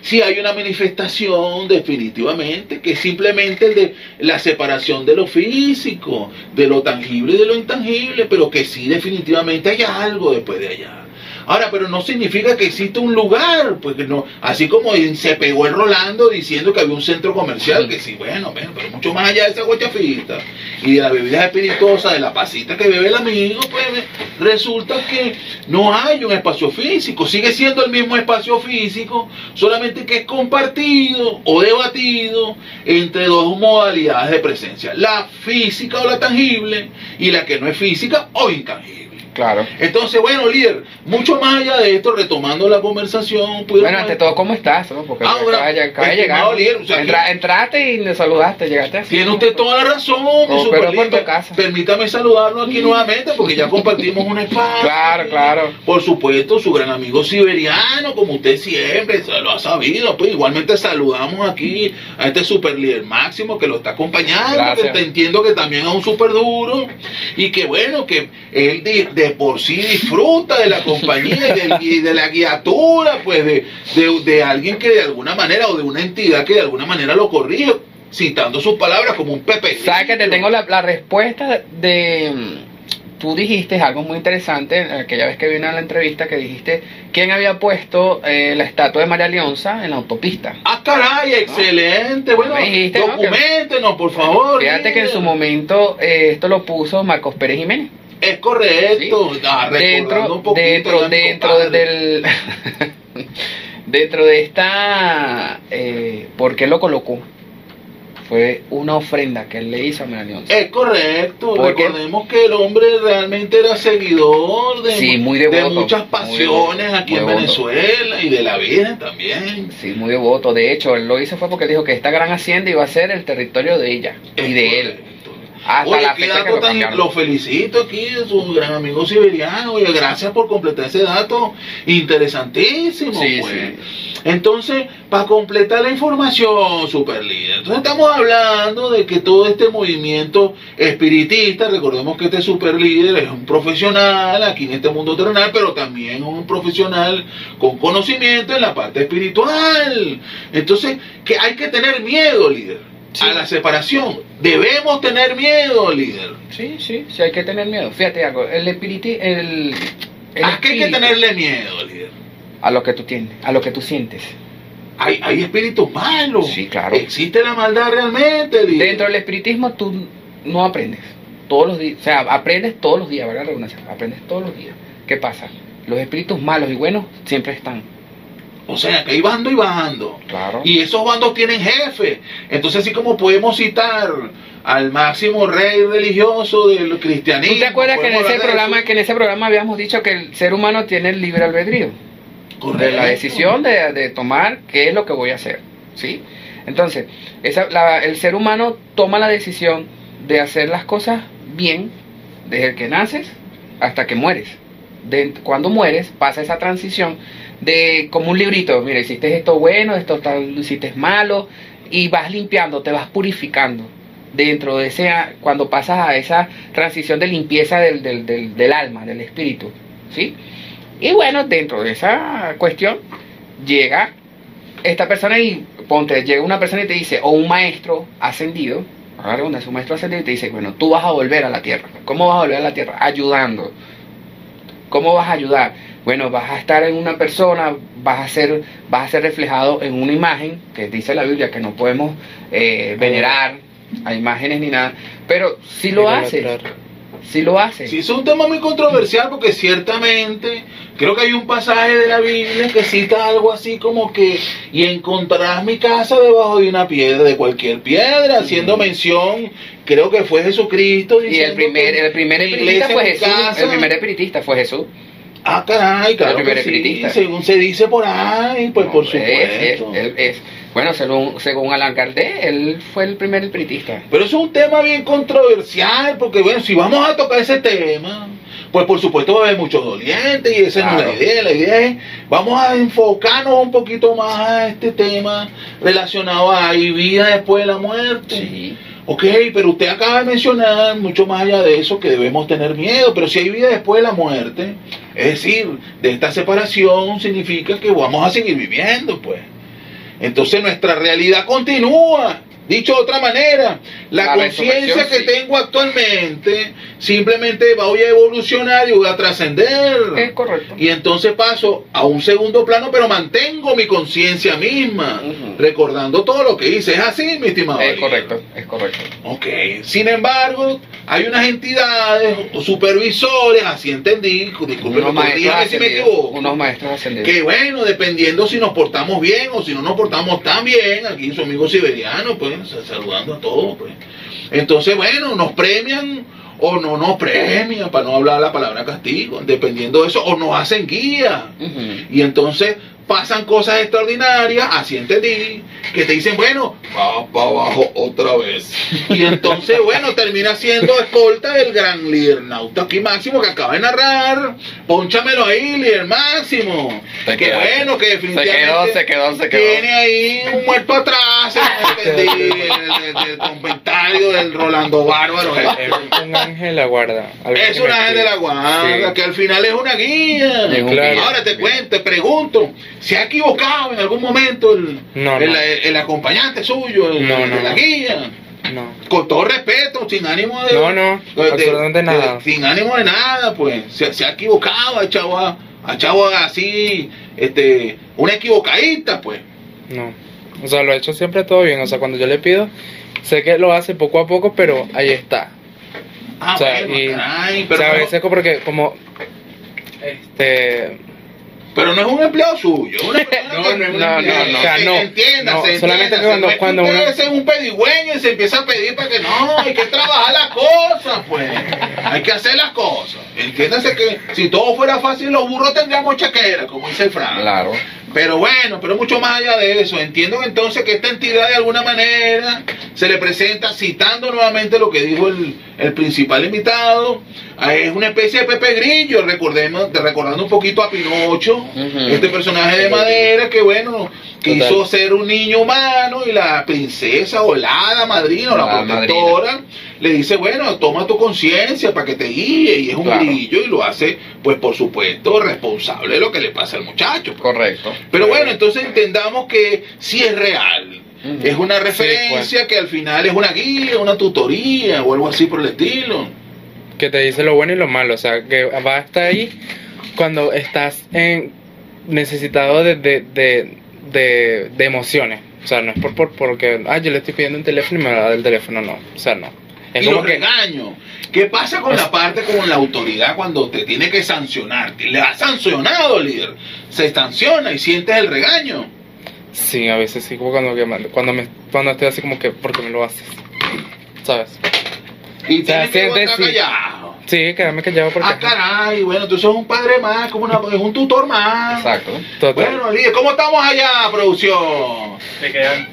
B: sí hay una manifestación definitivamente, que es simplemente el de la separación de lo físico, de lo tangible y de lo intangible, pero que sí definitivamente hay algo después de allá. Ahora, pero no significa que existe un lugar, porque no, así como se pegó el Rolando diciendo que había un centro comercial, que sí, bueno, bueno, pero mucho más allá de esa guachafita y de las bebidas espirituosas, de la pasita que bebe el amigo, pues resulta que no hay un espacio físico, sigue siendo el mismo espacio físico, solamente que es compartido o debatido entre dos modalidades de presencia, la física o la tangible y la que no es física o intangible.
C: Claro.
B: Entonces, bueno, líder, mucho más allá de esto, retomando la conversación,
C: Bueno, ante todo, ¿cómo estás? no? Porque
B: Ah, bueno,
C: acaba de- llegar.
B: líder, o sea,
C: Entra- entraste y me saludaste, llegaste así.
B: Tiene usted toda la razón, mi
C: Oh, pero por tu
B: líder.
C: casa.
B: Permítame saludarlo aquí nuevamente porque ya compartimos un espacio.
C: Claro, claro.
B: Por supuesto, su gran amigo siberiano, como usted siempre se lo ha sabido. Pues igualmente saludamos aquí a este super líder máximo que lo está acompañando,
C: Gracias.
B: que te entiendo que también es un super duro y que bueno, que él de, de por sí disfruta de la compañía y de, y de la guiatura, pues de, de, de alguien que de alguna manera o de una entidad que de alguna manera lo corrige, citando sus palabras como un Pepe.
C: ¿Sabes que te tengo la, la respuesta de... Tú dijiste algo muy interesante aquella vez que vino a la entrevista que dijiste quién había puesto eh, la estatua de María Leonza en la autopista.
B: Ah, caray, excelente. Bueno, documentenos, por favor.
C: Fíjate que en su momento eh, esto lo puso Marcos Pérez Jiménez.
B: Es correcto. Ah, recordando
C: dentro
B: un poquito
C: dentro dentro del [LAUGHS] dentro de esta eh, ¿por qué lo colocó? Fue una ofrenda que él le hizo a Leonza.
B: Es correcto.
C: Porque-
B: Recordemos que el hombre realmente era seguidor de,
C: Sí, muy
B: de
C: devoto,
B: muchas
C: muy
B: pasiones
C: devoto,
B: aquí en
C: devoto.
B: Venezuela y de la Virgen también.
C: Sí, muy devoto. De hecho, él lo hizo fue porque dijo que esta gran hacienda iba a ser el territorio de ella
B: Es
C: y de él. Hasta
B: Oye,
C: la
B: qué
C: fecha que
B: dato
C: lo
B: tan, lo felicito aquí, su gran amigo siberiano. Oye, gracias por completar ese dato interesantísimo.
C: Sí,
B: pues.
C: sí.
B: Entonces, para completar la información, super líder, entonces estamos hablando de que todo este movimiento espiritista, recordemos que este super líder es un profesional aquí en este mundo terrenal, pero también un profesional con conocimiento en la parte espiritual. Entonces, que hay que tener miedo, líder,
C: Sí.
B: a la separación. Debemos tener miedo, líder.
C: Sí, sí, sí hay que tener miedo. Fíjate algo, el espíritu el, el
B: ¿A qué hay que tenerle miedo, líder?
C: a lo que tú tienes, a lo que tú sientes.
B: Hay, hay espíritus malos.
C: Sí, claro.
B: Existe la maldad realmente, líder.
C: Dentro del espiritismo tú no aprendes todos los días, o sea, aprendes todos los días, ¿verdad? Aprendes todos los días. ¿Qué pasa? Los espíritus malos y buenos siempre están.
B: O sea, que hay bando y bando.
C: Claro.
B: Y esos bandos tienen jefe. Entonces, así como podemos citar al máximo rey religioso del cristianismo.
C: ¿Tú te acuerdas que en ese
B: de
C: programa, que en ese programa habíamos dicho que el ser humano tiene el libre albedrío? de
B: Correcto.
C: la decisión de, de tomar qué es lo que voy a hacer, ¿sí? Entonces, esa, la- el ser humano toma la decisión de hacer las cosas bien desde que naces hasta que mueres. Cuando mueres pasa esa transición de como un librito, mira, hiciste esto bueno, esto tal, hiciste malo, y vas limpiando, te vas purificando dentro de ese, cuando pasas a esa transición de limpieza del, del, del, alma, del espíritu, ¿sí? Y bueno, dentro de esa cuestión llega esta persona y ponte, llega una persona y te dice, o un maestro ascendido, ahora un maestro ascendido y te dice, bueno, tú vas a volver a la tierra. ¿Cómo vas a volver a la tierra? Ayudando. ¿Cómo vas a ayudar? Bueno, vas a estar en una persona, vas a ser, vas a ser reflejado en una imagen, que dice la Biblia que no podemos eh, venerar a imágenes ni nada, pero si lo haces. Sí lo hace.
B: Sí, es un tema muy controversial porque ciertamente creo que hay un pasaje de la Biblia que cita algo así como que y encontrarás mi casa debajo de una piedra, de cualquier piedra, haciendo mención, creo que fue Jesucristo.
C: Y el primer, el primer espiritista fue
B: es
C: Jesús.
B: casa.
C: El primer espiritista fue Jesús.
B: Ah, caray, claro
C: El primer
B: que sí,
C: espiritista.
B: según se dice por ahí, pues por
C: es- es-
B: supuesto.
C: él es- bueno, según, según Alan Kardec, él fue el primer espiritista.
B: Pero eso es un tema bien controversial, porque bueno, si vamos a tocar ese tema, pues por supuesto va a haber muchos dolientes y esa no es la idea. La idea es, vamos a enfocarnos un poquito más a este tema relacionado a ¿hay vida después de la muerte.
C: Sí.
B: Ok, pero usted acaba de mencionar mucho más allá de eso que debemos tener miedo, pero si hay vida después de la muerte, es decir, de esta separación significa que vamos a seguir viviendo, pues. Entonces nuestra realidad continúa. Dicho de otra manera, la,
C: La
B: conciencia que
C: sí.
B: tengo actualmente simplemente voy a evolucionar y voy a trascender.
C: Es correcto.
B: Y entonces paso a un segundo plano, pero mantengo mi conciencia misma, recordando todo lo que hice. Es así, mi estimado.
C: Es correcto, es correcto.
B: Ok, sin embargo, hay unas entidades supervisores, así entendí, disculpe,
C: Unos maestros
B: si me equivoco,
C: Unos maestros ascendidos.
B: que bueno, dependiendo si nos portamos bien o si no nos portamos tan bien, aquí su amigo siberiano, pues, saludando a todos, pues. Entonces, bueno, nos premian o no nos premian, para no hablar la palabra castigo, dependiendo de eso, o nos hacen guía. Y entonces pasan cosas extraordinarias, así entendí, que te dicen, bueno, va para abajo otra vez. Y entonces, [LAUGHS] bueno, termina siendo escolta del gran líder nauta aquí Máximo que acaba de narrar. Pónchamelo ahí, líder Máximo.
C: Se
B: que
C: quedó.
B: bueno, que
C: Se
B: definitivamente
C: quedó, se quedó, se quedó.
B: tiene ahí un muerto atrás, entendí, el, [LAUGHS] el- el comentario del Rolando Bárbaro.
E: Es un ángel de la guarda.
B: Es un ángel de la guarda,
E: Sí.
B: que al final es una
E: Claro.
C: guía.
B: Ahora te cuento, te pregunto, ¿se ha equivocado en algún momento el,
E: No,
B: el,
E: no.
B: el acompañante suyo, el,
E: No,
B: la guía?
E: No.
B: Con todo respeto, sin ánimo de...
E: No, no,
B: de- de-
E: absolutamente
B: de-
E: nada.
B: sin ánimo de nada, pues. Se, se ha equivocado, ha echado, a- ha echado así, este, una equivocadita, pues.
E: No. O sea, lo he hecho siempre todo bien. O sea, cuando yo le pido, sé que lo hace poco a poco, pero ahí está.
B: Ah,
E: o sea,
B: bueno,
E: y,
B: caray,
E: o
B: pero,
E: sea, a veces como porque como este
B: pero no es un empleado suyo, una [LAUGHS]
C: No,
B: que-
C: no
E: No,
C: empleado.
E: no, o sea, no.
B: Entiéndase,
E: No, solamente cuando-
B: entiéndase.
E: cuando
B: No
E: uno-
B: es un pedigüeño y se empieza a pedir para que no, hay que trabajar las cosas, pues. Hay que hacer las cosas. Entiéndase que si todo fuera fácil, los burros tendríamos chequera, como dice el Fran.
C: Claro.
B: Pero bueno, pero mucho más allá de eso. Entiendo entonces que esta entidad de alguna manera se le presenta citando nuevamente lo que dijo el, el principal invitado. Ah, Es una especie de Pepe Grillo, recordemos, de- recordando un poquito a Pinocho, este personaje de madera que bueno, quiso
E: Total.
B: ser un niño humano y la princesa o la hada madrina o la,
C: La
B: protectora le dice, bueno, toma tu conciencia para que te guíe y es un
C: Claro.
B: grillo y lo hace, pues por supuesto, responsable de lo que le pasa al muchacho. pues.
C: Correcto.
B: Pero bueno, entonces entendamos que sí es real. Es una
E: Sí,
B: referencia que al final es una guía, una tutoría o algo así por el estilo.
E: Que te dice lo bueno y lo malo, o sea, que va a estar ahí cuando estás en necesitado de, de, de, de, de emociones. O sea, no es por, por porque, ah, yo le estoy pidiendo un teléfono y me va a dar el teléfono, no. O sea, no. Es
B: y
E: como
B: los
E: que
B: regaños. ¿Qué pasa con la parte con la autoridad cuando te tiene que sancionar? Le has sancionado, líder. Se sanciona y sientes el regaño.
E: sí, a veces sí, como cuando, cuando, me, cuando estoy así como que, ¿por qué me lo haces? ¿Sabes?
B: Y
E: O sea, sientes, sí. Sí, quédame callado porque...
B: Ah, caray, bueno, tú sos un padre más, como una, es un tutor más.
C: Exacto.
E: Total.
B: Bueno, líder, ¿cómo estamos allá, producción?
F: Te quedan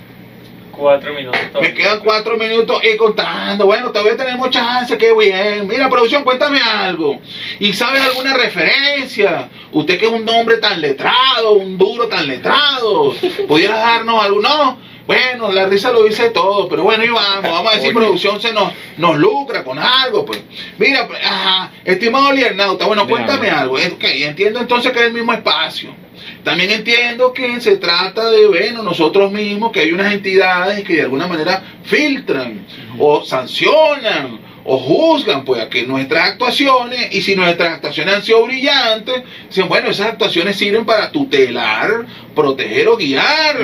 F: cuatro minutos.
B: Me quedan cuatro minutos y contando. Bueno, todavía tenemos chance, qué bien. Mira, producción, cuéntame algo. ¿Y sabes alguna referencia? Usted que es un hombre tan letrado, un duro tan letrado. ¿Pudiera darnos algo? No. Bueno, la risa lo dice todo, pero bueno, y vamos, vamos a
C: Oye.
B: producción se nos, nos lucra con algo, pues. Mira, pues, ajá, estimado Liernauta, bueno, cuéntame algo. Que entiendo entonces que es el mismo espacio. También entiendo que se trata de, bueno, nosotros mismos, que hay unas entidades que de alguna manera filtran o sancionan o juzgan pues a que nuestras actuaciones, y si nuestras actuaciones han sido brillantes, dicen, bueno, esas actuaciones sirven para tutelar, proteger o guiar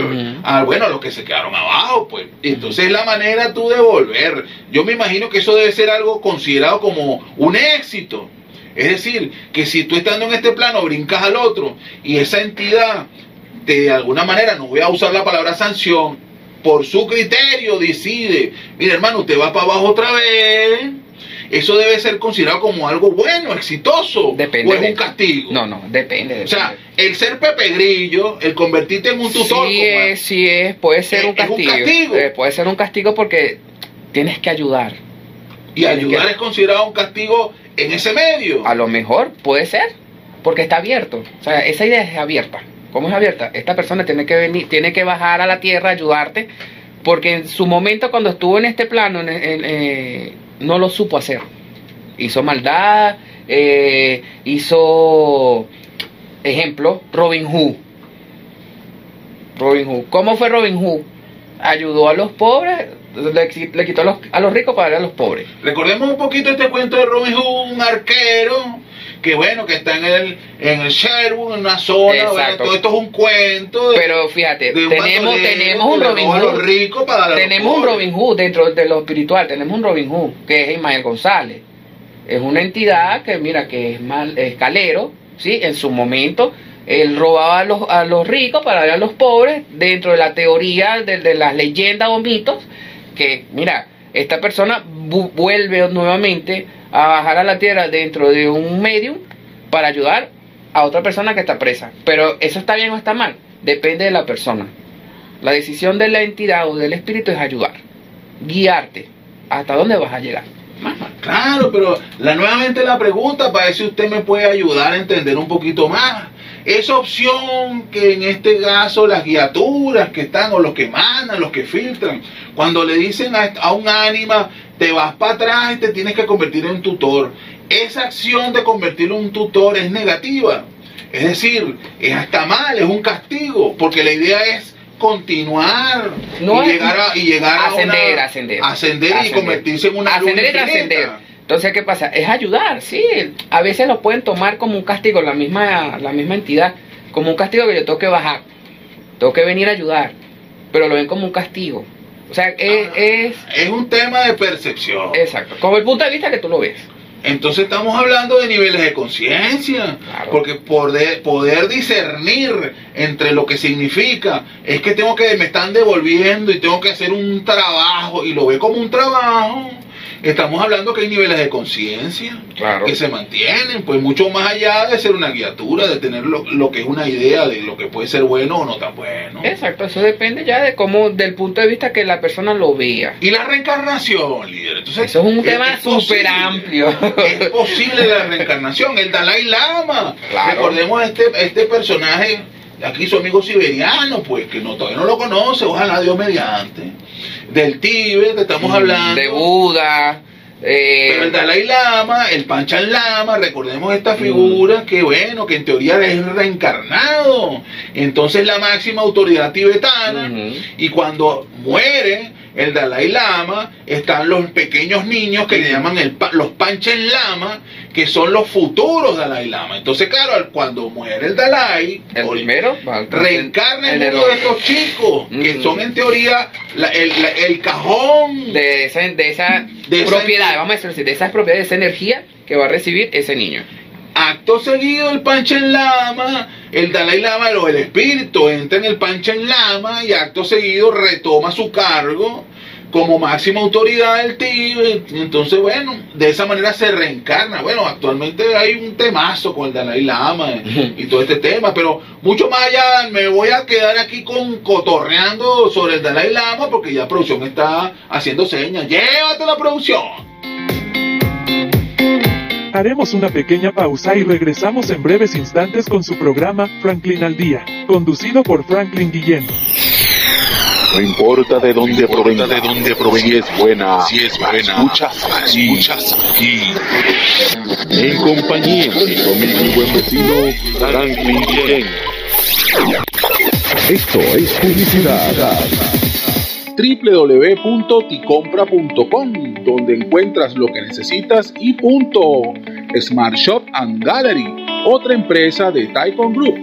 B: a, bueno, a los que se quedaron abajo, pues. Entonces la manera tú de volver. Yo me imagino que eso debe ser algo considerado como un éxito. Es decir, que si tú estando en este plano brincas al otro y esa entidad de alguna manera, no voy a usar la palabra sanción, por su criterio decide, mira hermano, usted va para abajo otra vez, eso debe ser considerado como algo bueno, exitoso,
C: Depende.
B: o es un castigo.
C: No, no, depende.
B: O sea, el ser Pepe Grillo, el convertirte en un tutor,
C: sí
B: como
C: es, sí es, puede ser
B: Es-
C: un
B: es un
C: castigo.
B: castigo.
C: Eh, puede ser un castigo porque tienes que ayudar.
B: y
C: tienes
B: ayudar
C: que-
B: es considerado un castigo en ese medio.
C: A lo mejor puede ser, porque está abierto. O sea, esa idea es abierta. ¿Cómo es abierta? Esta persona tiene que venir, tiene que bajar a la tierra, ayudarte, porque en su momento cuando estuvo en este plano eh, no lo supo hacer. Hizo maldad, eh, hizo, ejemplo, Robin Hood. Robin Hood. ¿Cómo fue Robin Hood? Ayudó a los pobres, le, le quitó a los, a los ricos para darle a los pobres.
B: Recordemos un poquito este cuento de Robin Hood, un arquero que bueno, que está en el, en el Sherwood, en una zona, bueno,
C: Exacto.
B: todo esto es un cuento de,
C: Pero fíjate,
B: de un
C: tenemos, tenemos un Robin
B: roba a los
C: Hood.
B: ricos para darle a los
C: Tenemos un. Robin Hood dentro de lo espiritual, tenemos un Robin Hood, que es Ismael González. Es una entidad que, mira, que es mal, es calero, ¿sí? En su momento, él robaba a los, a los ricos para dar a los pobres, dentro de la teoría de, de las leyendas o mitos, que, mira, esta persona vu- vuelve nuevamente a bajar a la tierra dentro de un medium para ayudar a otra persona que está presa. Pero eso está bien o está mal, depende de la persona. La decisión de la entidad o del espíritu es ayudar, guiarte hasta dónde vas a llegar.
B: Claro, pero la, nuevamente la pregunta para ver si usted me puede ayudar a entender un poquito más. Esa opción que en este caso las guiaturas que están o los que mandan, los que filtran, cuando le dicen a, a un ánima, te vas para atrás y te tienes que convertir en un tutor. Esa acción de convertirlo en un tutor es negativa. Es decir, es hasta mal, es un castigo, porque la idea es continuar
C: No
B: y,
C: es-
B: llegar a, y llegar a
C: ascender,
B: una-
C: ascender,
B: ascender y
C: ascender.
B: convertirse en una luz
C: Ascender y
B: infinita.
C: Entonces, ¿qué pasa? Es ayudar, sí. A veces lo pueden tomar como un castigo, la misma, la misma entidad, como un castigo que yo tengo que bajar, tengo que venir a ayudar, pero lo ven como un castigo. O sea, es,
B: Ah.
C: es
B: Es un tema de percepción.
C: exacto, como el punto de vista que tú lo ves.
B: Entonces estamos hablando de niveles de conciencia,
C: Claro.
B: porque poder, poder discernir entre lo que significa es que tengo que me están devolviendo y tengo que hacer un trabajo y lo ve como un trabajo. Estamos hablando que hay niveles de conciencia
C: Claro.
B: que se mantienen, pues mucho más allá de ser una guiatura, de tener lo, lo que es una idea de lo que puede ser bueno o no tan bueno.
C: Exacto, eso depende ya de cómo, del punto de vista que la persona lo vea.
B: Y la reencarnación, líder. Entonces,
C: Eso es un
B: es-
C: tema súper amplio.
B: Es posible la reencarnación. El Dalai Lama.
C: Claro.
B: Recordemos este, este personaje, aquí su amigo siberiano, pues, que no, todavía no lo conoce, ojalá Dios mediante. Del Tíbet, estamos hablando.
C: De Buda. eh,
B: Pero el Dalai Lama, el Panchan Lama, recordemos esta figura que bueno, que en teoría es reencarnado. Entonces la máxima autoridad tibetana. Y cuando muere el Dalai Lama, están los pequeños niños que le llaman el, los Panchen Lama, que son los futuros Dalai Lama. Entonces, claro, cuando muere el Dalai,
C: el primero
B: reencarna en
C: en el
B: uno de estos chicos, que
C: Ujú.
B: son en teoría la- el, la- el cajón
C: de esa, de esa
B: De
C: propiedad, vamos a decirlo así, de esas propiedades, de esa energía que va a recibir ese niño.
B: Acto seguido, el Panchen Lama, el Dalai Lama o el espíritu entra en el Panchen Lama y acto seguido retoma su cargo como máxima autoridad del Tíbet. Y Entonces, bueno, de esa manera se reencarna. Bueno, actualmente hay un temazo con el Dalai Lama [LAUGHS] y todo este tema, pero mucho más allá me voy a quedar aquí con cotorreando sobre el Dalai Lama porque ya producción está haciendo señas. Llévate la producción.
A: Haremos una pequeña pausa y regresamos en breves instantes con su programa Franklin al Día, conducido por Franklin Guillén.
D: No importa de dónde provenga, de dónde provenga, si es buena, si es buena, escuchas aquí, escuchas aquí. En compañía de conmigo mi buen vecino Franklin Guillén. Esto es publicidad.
B: www.ticompra.com, donde encuentras lo que necesitas y punto. Smart Shop and Gallery, otra empresa de Taikon Group.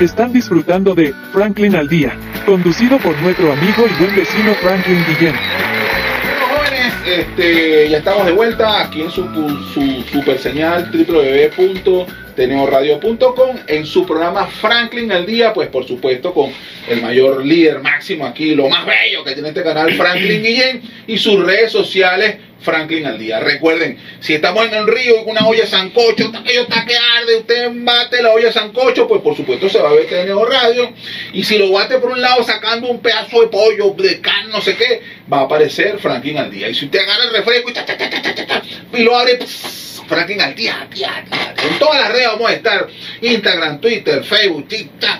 A: Están disfrutando de Franklin al Día, conducido por nuestro amigo y buen vecino Franklin Guillén.
B: Bueno, jóvenes, este, ya estamos de vuelta aquí en su, su super señal www.teneoradio.com en su programa Franklin al Día, pues por supuesto con el mayor líder máximo aquí, lo más bello que tiene este canal, Franklin Guillén, y sus redes sociales Franklin al día. Recuerden, si estamos en el río con una olla de sancocho, aquello está que arde, usted bate la olla de sancocho, pues por supuesto se va a ver TNO Radio. Y si lo bate por un lado sacando un pedazo de pollo, de carne, no sé qué, va a aparecer Franklin al día. Y si usted agarra el refresco y, lo abre, pss, Franklin al día. En todas las redes vamos a estar, Instagram, Twitter, Facebook,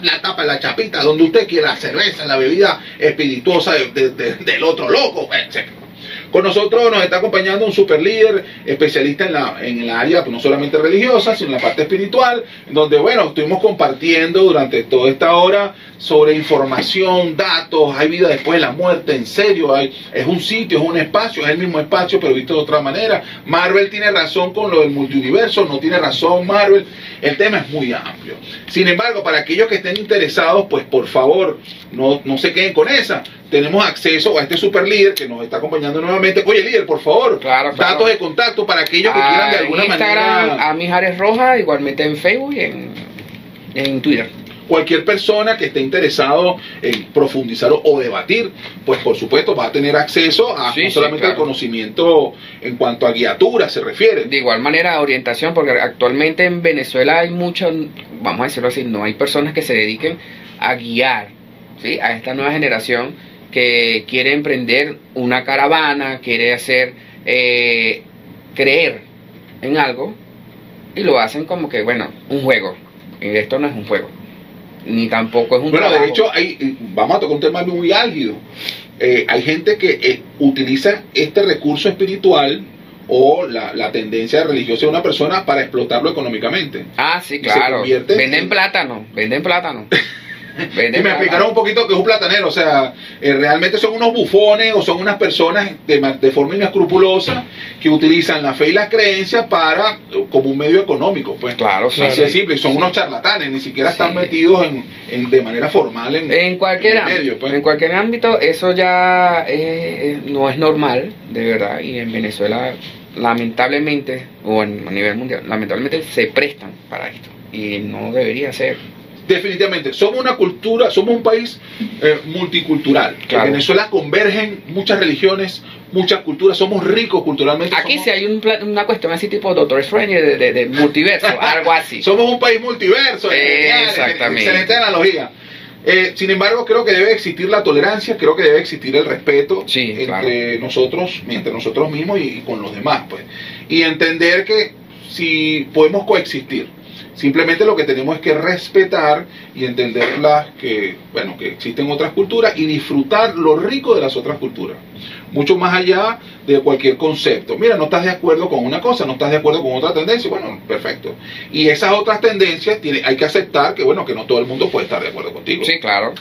B: la tapa, la chapita, donde usted quiera, la cerveza, la bebida espirituosa de- de- de- del otro loco, etc. Nosotros nos está acompañando un super líder, especialista en la, en el área pues, no solamente religiosa, sino en la parte espiritual, donde, bueno, estuvimos compartiendo durante toda esta hora sobre información, datos, hay vida después de la muerte, en serio, hay, es un sitio, es un espacio, es el mismo espacio, pero visto de otra manera. Marvel tiene razón con lo del multiuniverso, no tiene razón Marvel, el tema es muy amplio. Sin embargo, para aquellos que estén interesados, pues por favor, no, no se queden con esa. Tenemos acceso a este super líder que nos está acompañando nuevamente. Oye, líder, por favor,
C: Claro, claro.
B: datos de contacto para aquellos que quieran de alguna
C: Instagram,
B: manera.
C: a Mijares Roja, igualmente en Facebook y en, en Twitter.
B: Cualquier persona que esté interesado en profundizar o- debatir, pues por supuesto va a tener acceso a
C: Sí,
B: no
C: sí,
B: solamente al
C: claro.
B: conocimiento en cuanto a guiatura se refiere.
C: De igual manera, orientación, porque actualmente en Venezuela hay mucho, vamos a decirlo así, no hay personas que se dediquen a guiar ¿sí? a esta nueva generación que quiere emprender una caravana, quiere hacer, eh, creer en algo y lo hacen como que, bueno, un juego. Y esto no es un juego, ni tampoco es un
B: Bueno, de hecho, hay, vamos a tocar un tema muy álgido. Eh, hay gente que eh, utiliza este recurso espiritual o la, la tendencia religiosa de una persona para explotarlo económicamente.
C: Ah, sí, claro. Venden
B: en-
C: plátano, venden plátano. [LAUGHS]
B: Y me explicaron un poquito que es un platanero, o sea, eh, realmente son unos bufones o son unas personas de, de forma inescrupulosa que utilizan la fe y las creencias para eh, como un medio económico, pues.
C: Claro, sí.
B: Así de simple, son unos charlatanes, ni siquiera están
C: Sí.
B: metidos en, en- de manera formal en,
C: En cualquier,
B: en
C: ámbito,
B: medio, pues.
C: en cualquier ámbito, eso ya eh, no es normal, de verdad, y en Venezuela, lamentablemente, o en- a nivel mundial, lamentablemente se prestan para esto, y no debería ser.
B: Definitivamente, somos una cultura, somos un país eh, multicultural.
C: Claro.
B: En Venezuela convergen muchas religiones, muchas culturas, somos ricos culturalmente.
C: Aquí
B: somos,
C: sí hay un una cuestión así tipo Doctor Strange de, de- de multiverso, [LAUGHS] algo así.
B: somos un país multiverso.
C: Exactamente.
B: Excelente analogía. Eh, sin embargo, creo que debe existir la tolerancia, creo que debe existir el respeto
C: Sí,
B: entre
C: claro.
B: nosotros, entre nosotros mismos y, y con los demás, pues. Y entender que si podemos coexistir, simplemente lo que tenemos es que respetar y entender las que, bueno, que existen otras culturas y disfrutar lo rico de las otras culturas. Mucho más allá de cualquier concepto. Mira, no estás de acuerdo con una cosa, no estás de acuerdo con otra tendencia, bueno, perfecto. Y esas otras tendencias tiene, hay que aceptar que, bueno, que no todo el mundo puede estar de acuerdo contigo.
C: Sí, claro,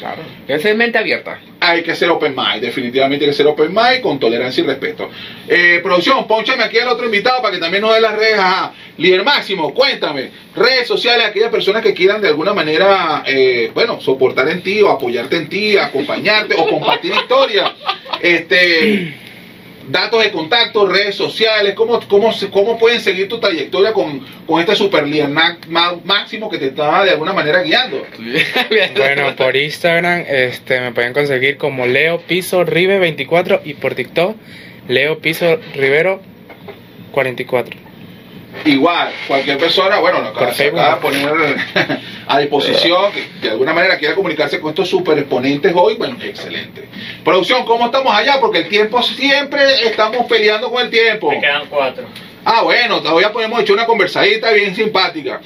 C: claro. Debe ser mente abierta.
B: Hay que ser open mind, definitivamente hay que ser open mind con tolerancia y respeto. Eh, producción, ponchame aquí al otro invitado para que también nos dé las redes. Ajá. Líder Máximo, cuéntame, redes sociales, aquellas personas que quieran de alguna manera, eh, bueno, soportar en ti o apoyarte en ti, acompañarte o compartir [LAUGHS] historia. Este, datos de contacto, redes sociales, cómo, cómo, cómo pueden seguir tu trayectoria con, con este super máximo que te está de alguna manera guiando. [LAUGHS]
E: Bueno, por Instagram este, me pueden conseguir como Leo Piso Rive 24 y por TikTok Leo Piso Rivero 44.
B: Igual, cualquier persona, bueno, lo acaba, de poner a disposición, que de alguna manera quiera comunicarse con estos super exponentes hoy, bueno, excelente. Producción, ¿cómo estamos allá? Porque el tiempo siempre estamos peleando con el tiempo.
F: Me quedan cuatro.
B: Ah, bueno, todavía podemos echar una conversadita bien simpática.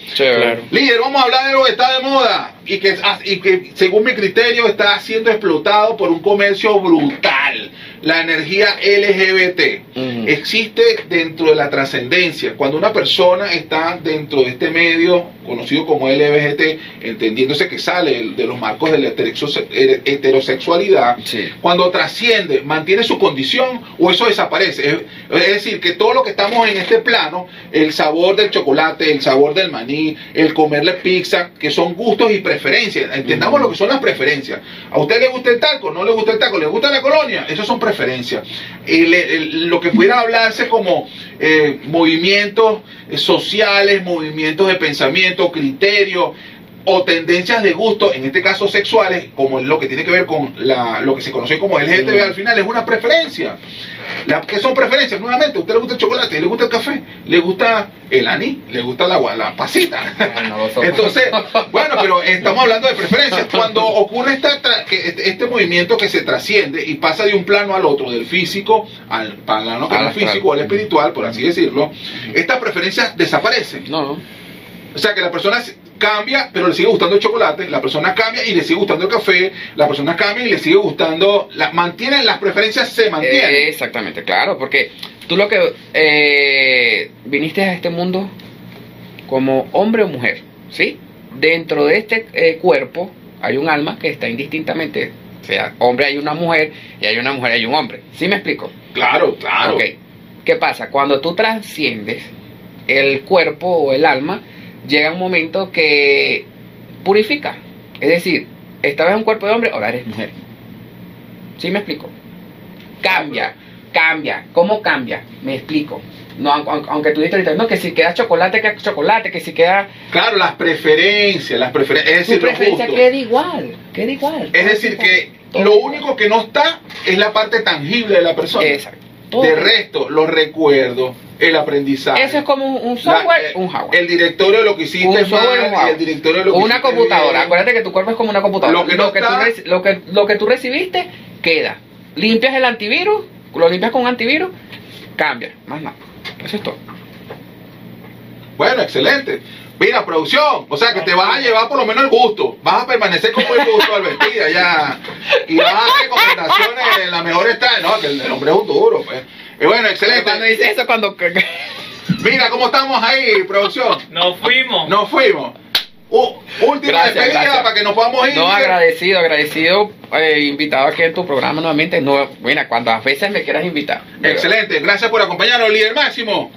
B: Líder, vamos a hablar de lo que está de moda y que, ah, y que según mi criterio está siendo explotado por un comercio brutal. La energía LGBT
C: Ujú.
B: existe dentro de la trascendencia. Cuando una persona está dentro de este medio conocido como LBGT, entendiéndose que sale de los marcos de la heterose- heterosexualidad,
C: Sí.
B: cuando trasciende, mantiene su condición o eso desaparece. Es, decir, que todo lo que estamos en este plano, el sabor del chocolate, el sabor del maní, el comerle pizza, que son gustos y preferencias. Entendamos lo que son las preferencias. A usted le gusta el taco, no le gusta el taco, le gusta la colonia, eso son preferencias. El- el- lo que pudiera hablarse como eh, movimientos eh, sociales, movimientos de pensamiento, criterios o tendencias de gusto, en este caso sexuales, como lo que tiene que ver con la, lo que se conoce como LGTB, al final es una preferencia. La, ¿Qué son preferencias? Nuevamente, a usted le gusta el chocolate, le gusta el café, le gusta el aní, le gusta la, la pasita. [LAUGHS] Entonces, bueno, pero estamos hablando de preferencias. Cuando ocurre esta este, este movimiento que se trasciende y pasa de un plano al otro, del físico al plano
C: Al
B: físico, al espiritual, por así decirlo, estas preferencias desaparecen.
C: No.
B: O sea que la persona cambia, pero le sigue gustando el chocolate, la persona cambia y le sigue gustando el café, la persona cambia y le sigue gustando, la, mantienen las preferencias se mantienen.
C: Eh, exactamente, claro, porque tú lo que eh, viniste a este mundo como hombre o mujer, ¿sí? Dentro de este eh, cuerpo hay un alma que está indistintamente, o sea, hombre hay una mujer y hay una mujer y hay un hombre, ¿sí me explico?
B: Claro, claro.
C: Ok, ¿qué pasa? Cuando tú trasciendes el cuerpo o el alma, llega un momento que purifica, es decir, estabas en un cuerpo de hombre, ahora eres mujer. ¿Sí me explico? Cambia, cambia. ¿Cómo cambia? Me explico. No, aun- aun- aunque tú dices ahorita, no, que si queda chocolate, queda chocolate, que si queda...
B: Claro, las preferencias, las preferencias, es decir,
C: preferencia queda igual, queda igual.
B: Es decir, que lo único que no está es la parte tangible de la persona.
C: Exacto.
B: De resto, los recuerdos, el aprendizaje.
C: Eso es como un, software,
B: eh,
C: un hardware.
B: El directorio de lo que hiciste
C: Un software,
B: mal
C: un
B: el directorio de lo que
C: una
B: hiciste
C: computadora.
B: bien.
C: Acuérdate que tu cuerpo es como una computadora.
B: Lo que no
C: tú
B: está-
C: lo, que, lo que tú recibiste, queda. Limpias el antivirus, lo limpias con un antivirus, cambia. Más nada. Eso es todo.
B: Bueno, excelente. Mira, producción, o sea que te vas a llevar por lo menos el gusto, vas a permanecer con el gusto al vestir ya y vas a dar recomendaciones en la mejor está, no, que el, el hombre es un duro, pues. Y bueno,
C: Cuando
B: excelente.
C: dice eso, cuando.
B: Mira cómo estamos ahí, producción.
F: Nos fuimos.
B: Nos fuimos. Última
C: Gracias,
B: despedida
C: gracias.
B: para que nos podamos ir.
C: No, agradecido, agradecido, eh, invitado aquí en tu programa nuevamente. No, bueno, cuantas veces me quieras invitar.
B: Excelente, gracias por acompañarnos, líder máximo.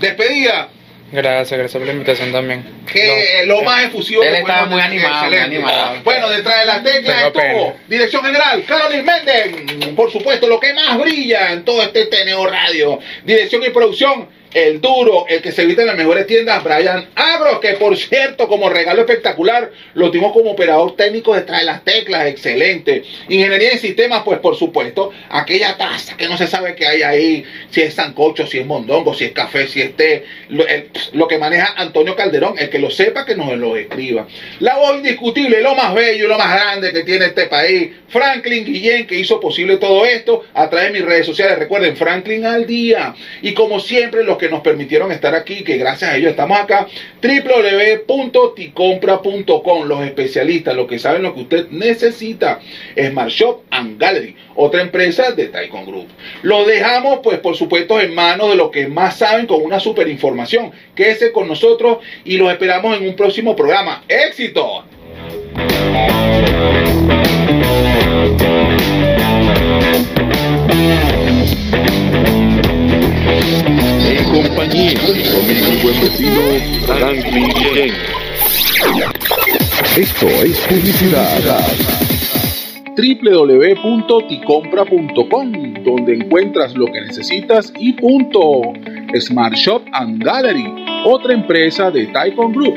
B: Despedida,
E: Gracias, gracias por la invitación también.
B: que
E: No,
B: lo más efusivo.
C: Él estaba muy animado, muy
B: Excelente.
C: animado.
B: Bueno, detrás de las teclas
E: Tengo
B: estuvo
E: pena.
B: Dirección General, Carolyn Méndez. Por supuesto, lo que más brilla en todo este TNO Radio. Dirección y producción, el duro, el que se viste en las mejores tiendas, Brian Agro, que por cierto, como regalo espectacular, lo tuvimos como operador técnico detrás de las teclas, excelente. Ingeniería en sistemas, pues por supuesto, aquella taza que no se sabe qué hay ahí, si es sancocho, si es mondongo, si es café, si es té, lo, lo que maneja Antonio Calderón, el que lo sepa, que nos lo escriba. La voz indiscutible, lo más bello lo más grande que tiene este país, Franklin Guillén, que hizo posible todo esto a través de mis redes sociales. Recuerden, Franklin al día. Y como siempre, los que nos permitieron estar aquí, que gracias a ellos estamos acá, www.ticompra.com, los especialistas, los que saben lo que usted necesita, Smart Shop and Gallery, otra empresa de Taikon Group. Lo dejamos, pues, por supuesto, en manos de los que más saben con una super información. Quédese con nosotros y los esperamos en un próximo programa. ¡Éxito!
D: Y buen vecino Franklin. Esto es publicidad.
B: www.ticompra.com, donde encuentras lo que necesitas y punto. Smart Shop and Gallery, otra empresa de Taikon Group.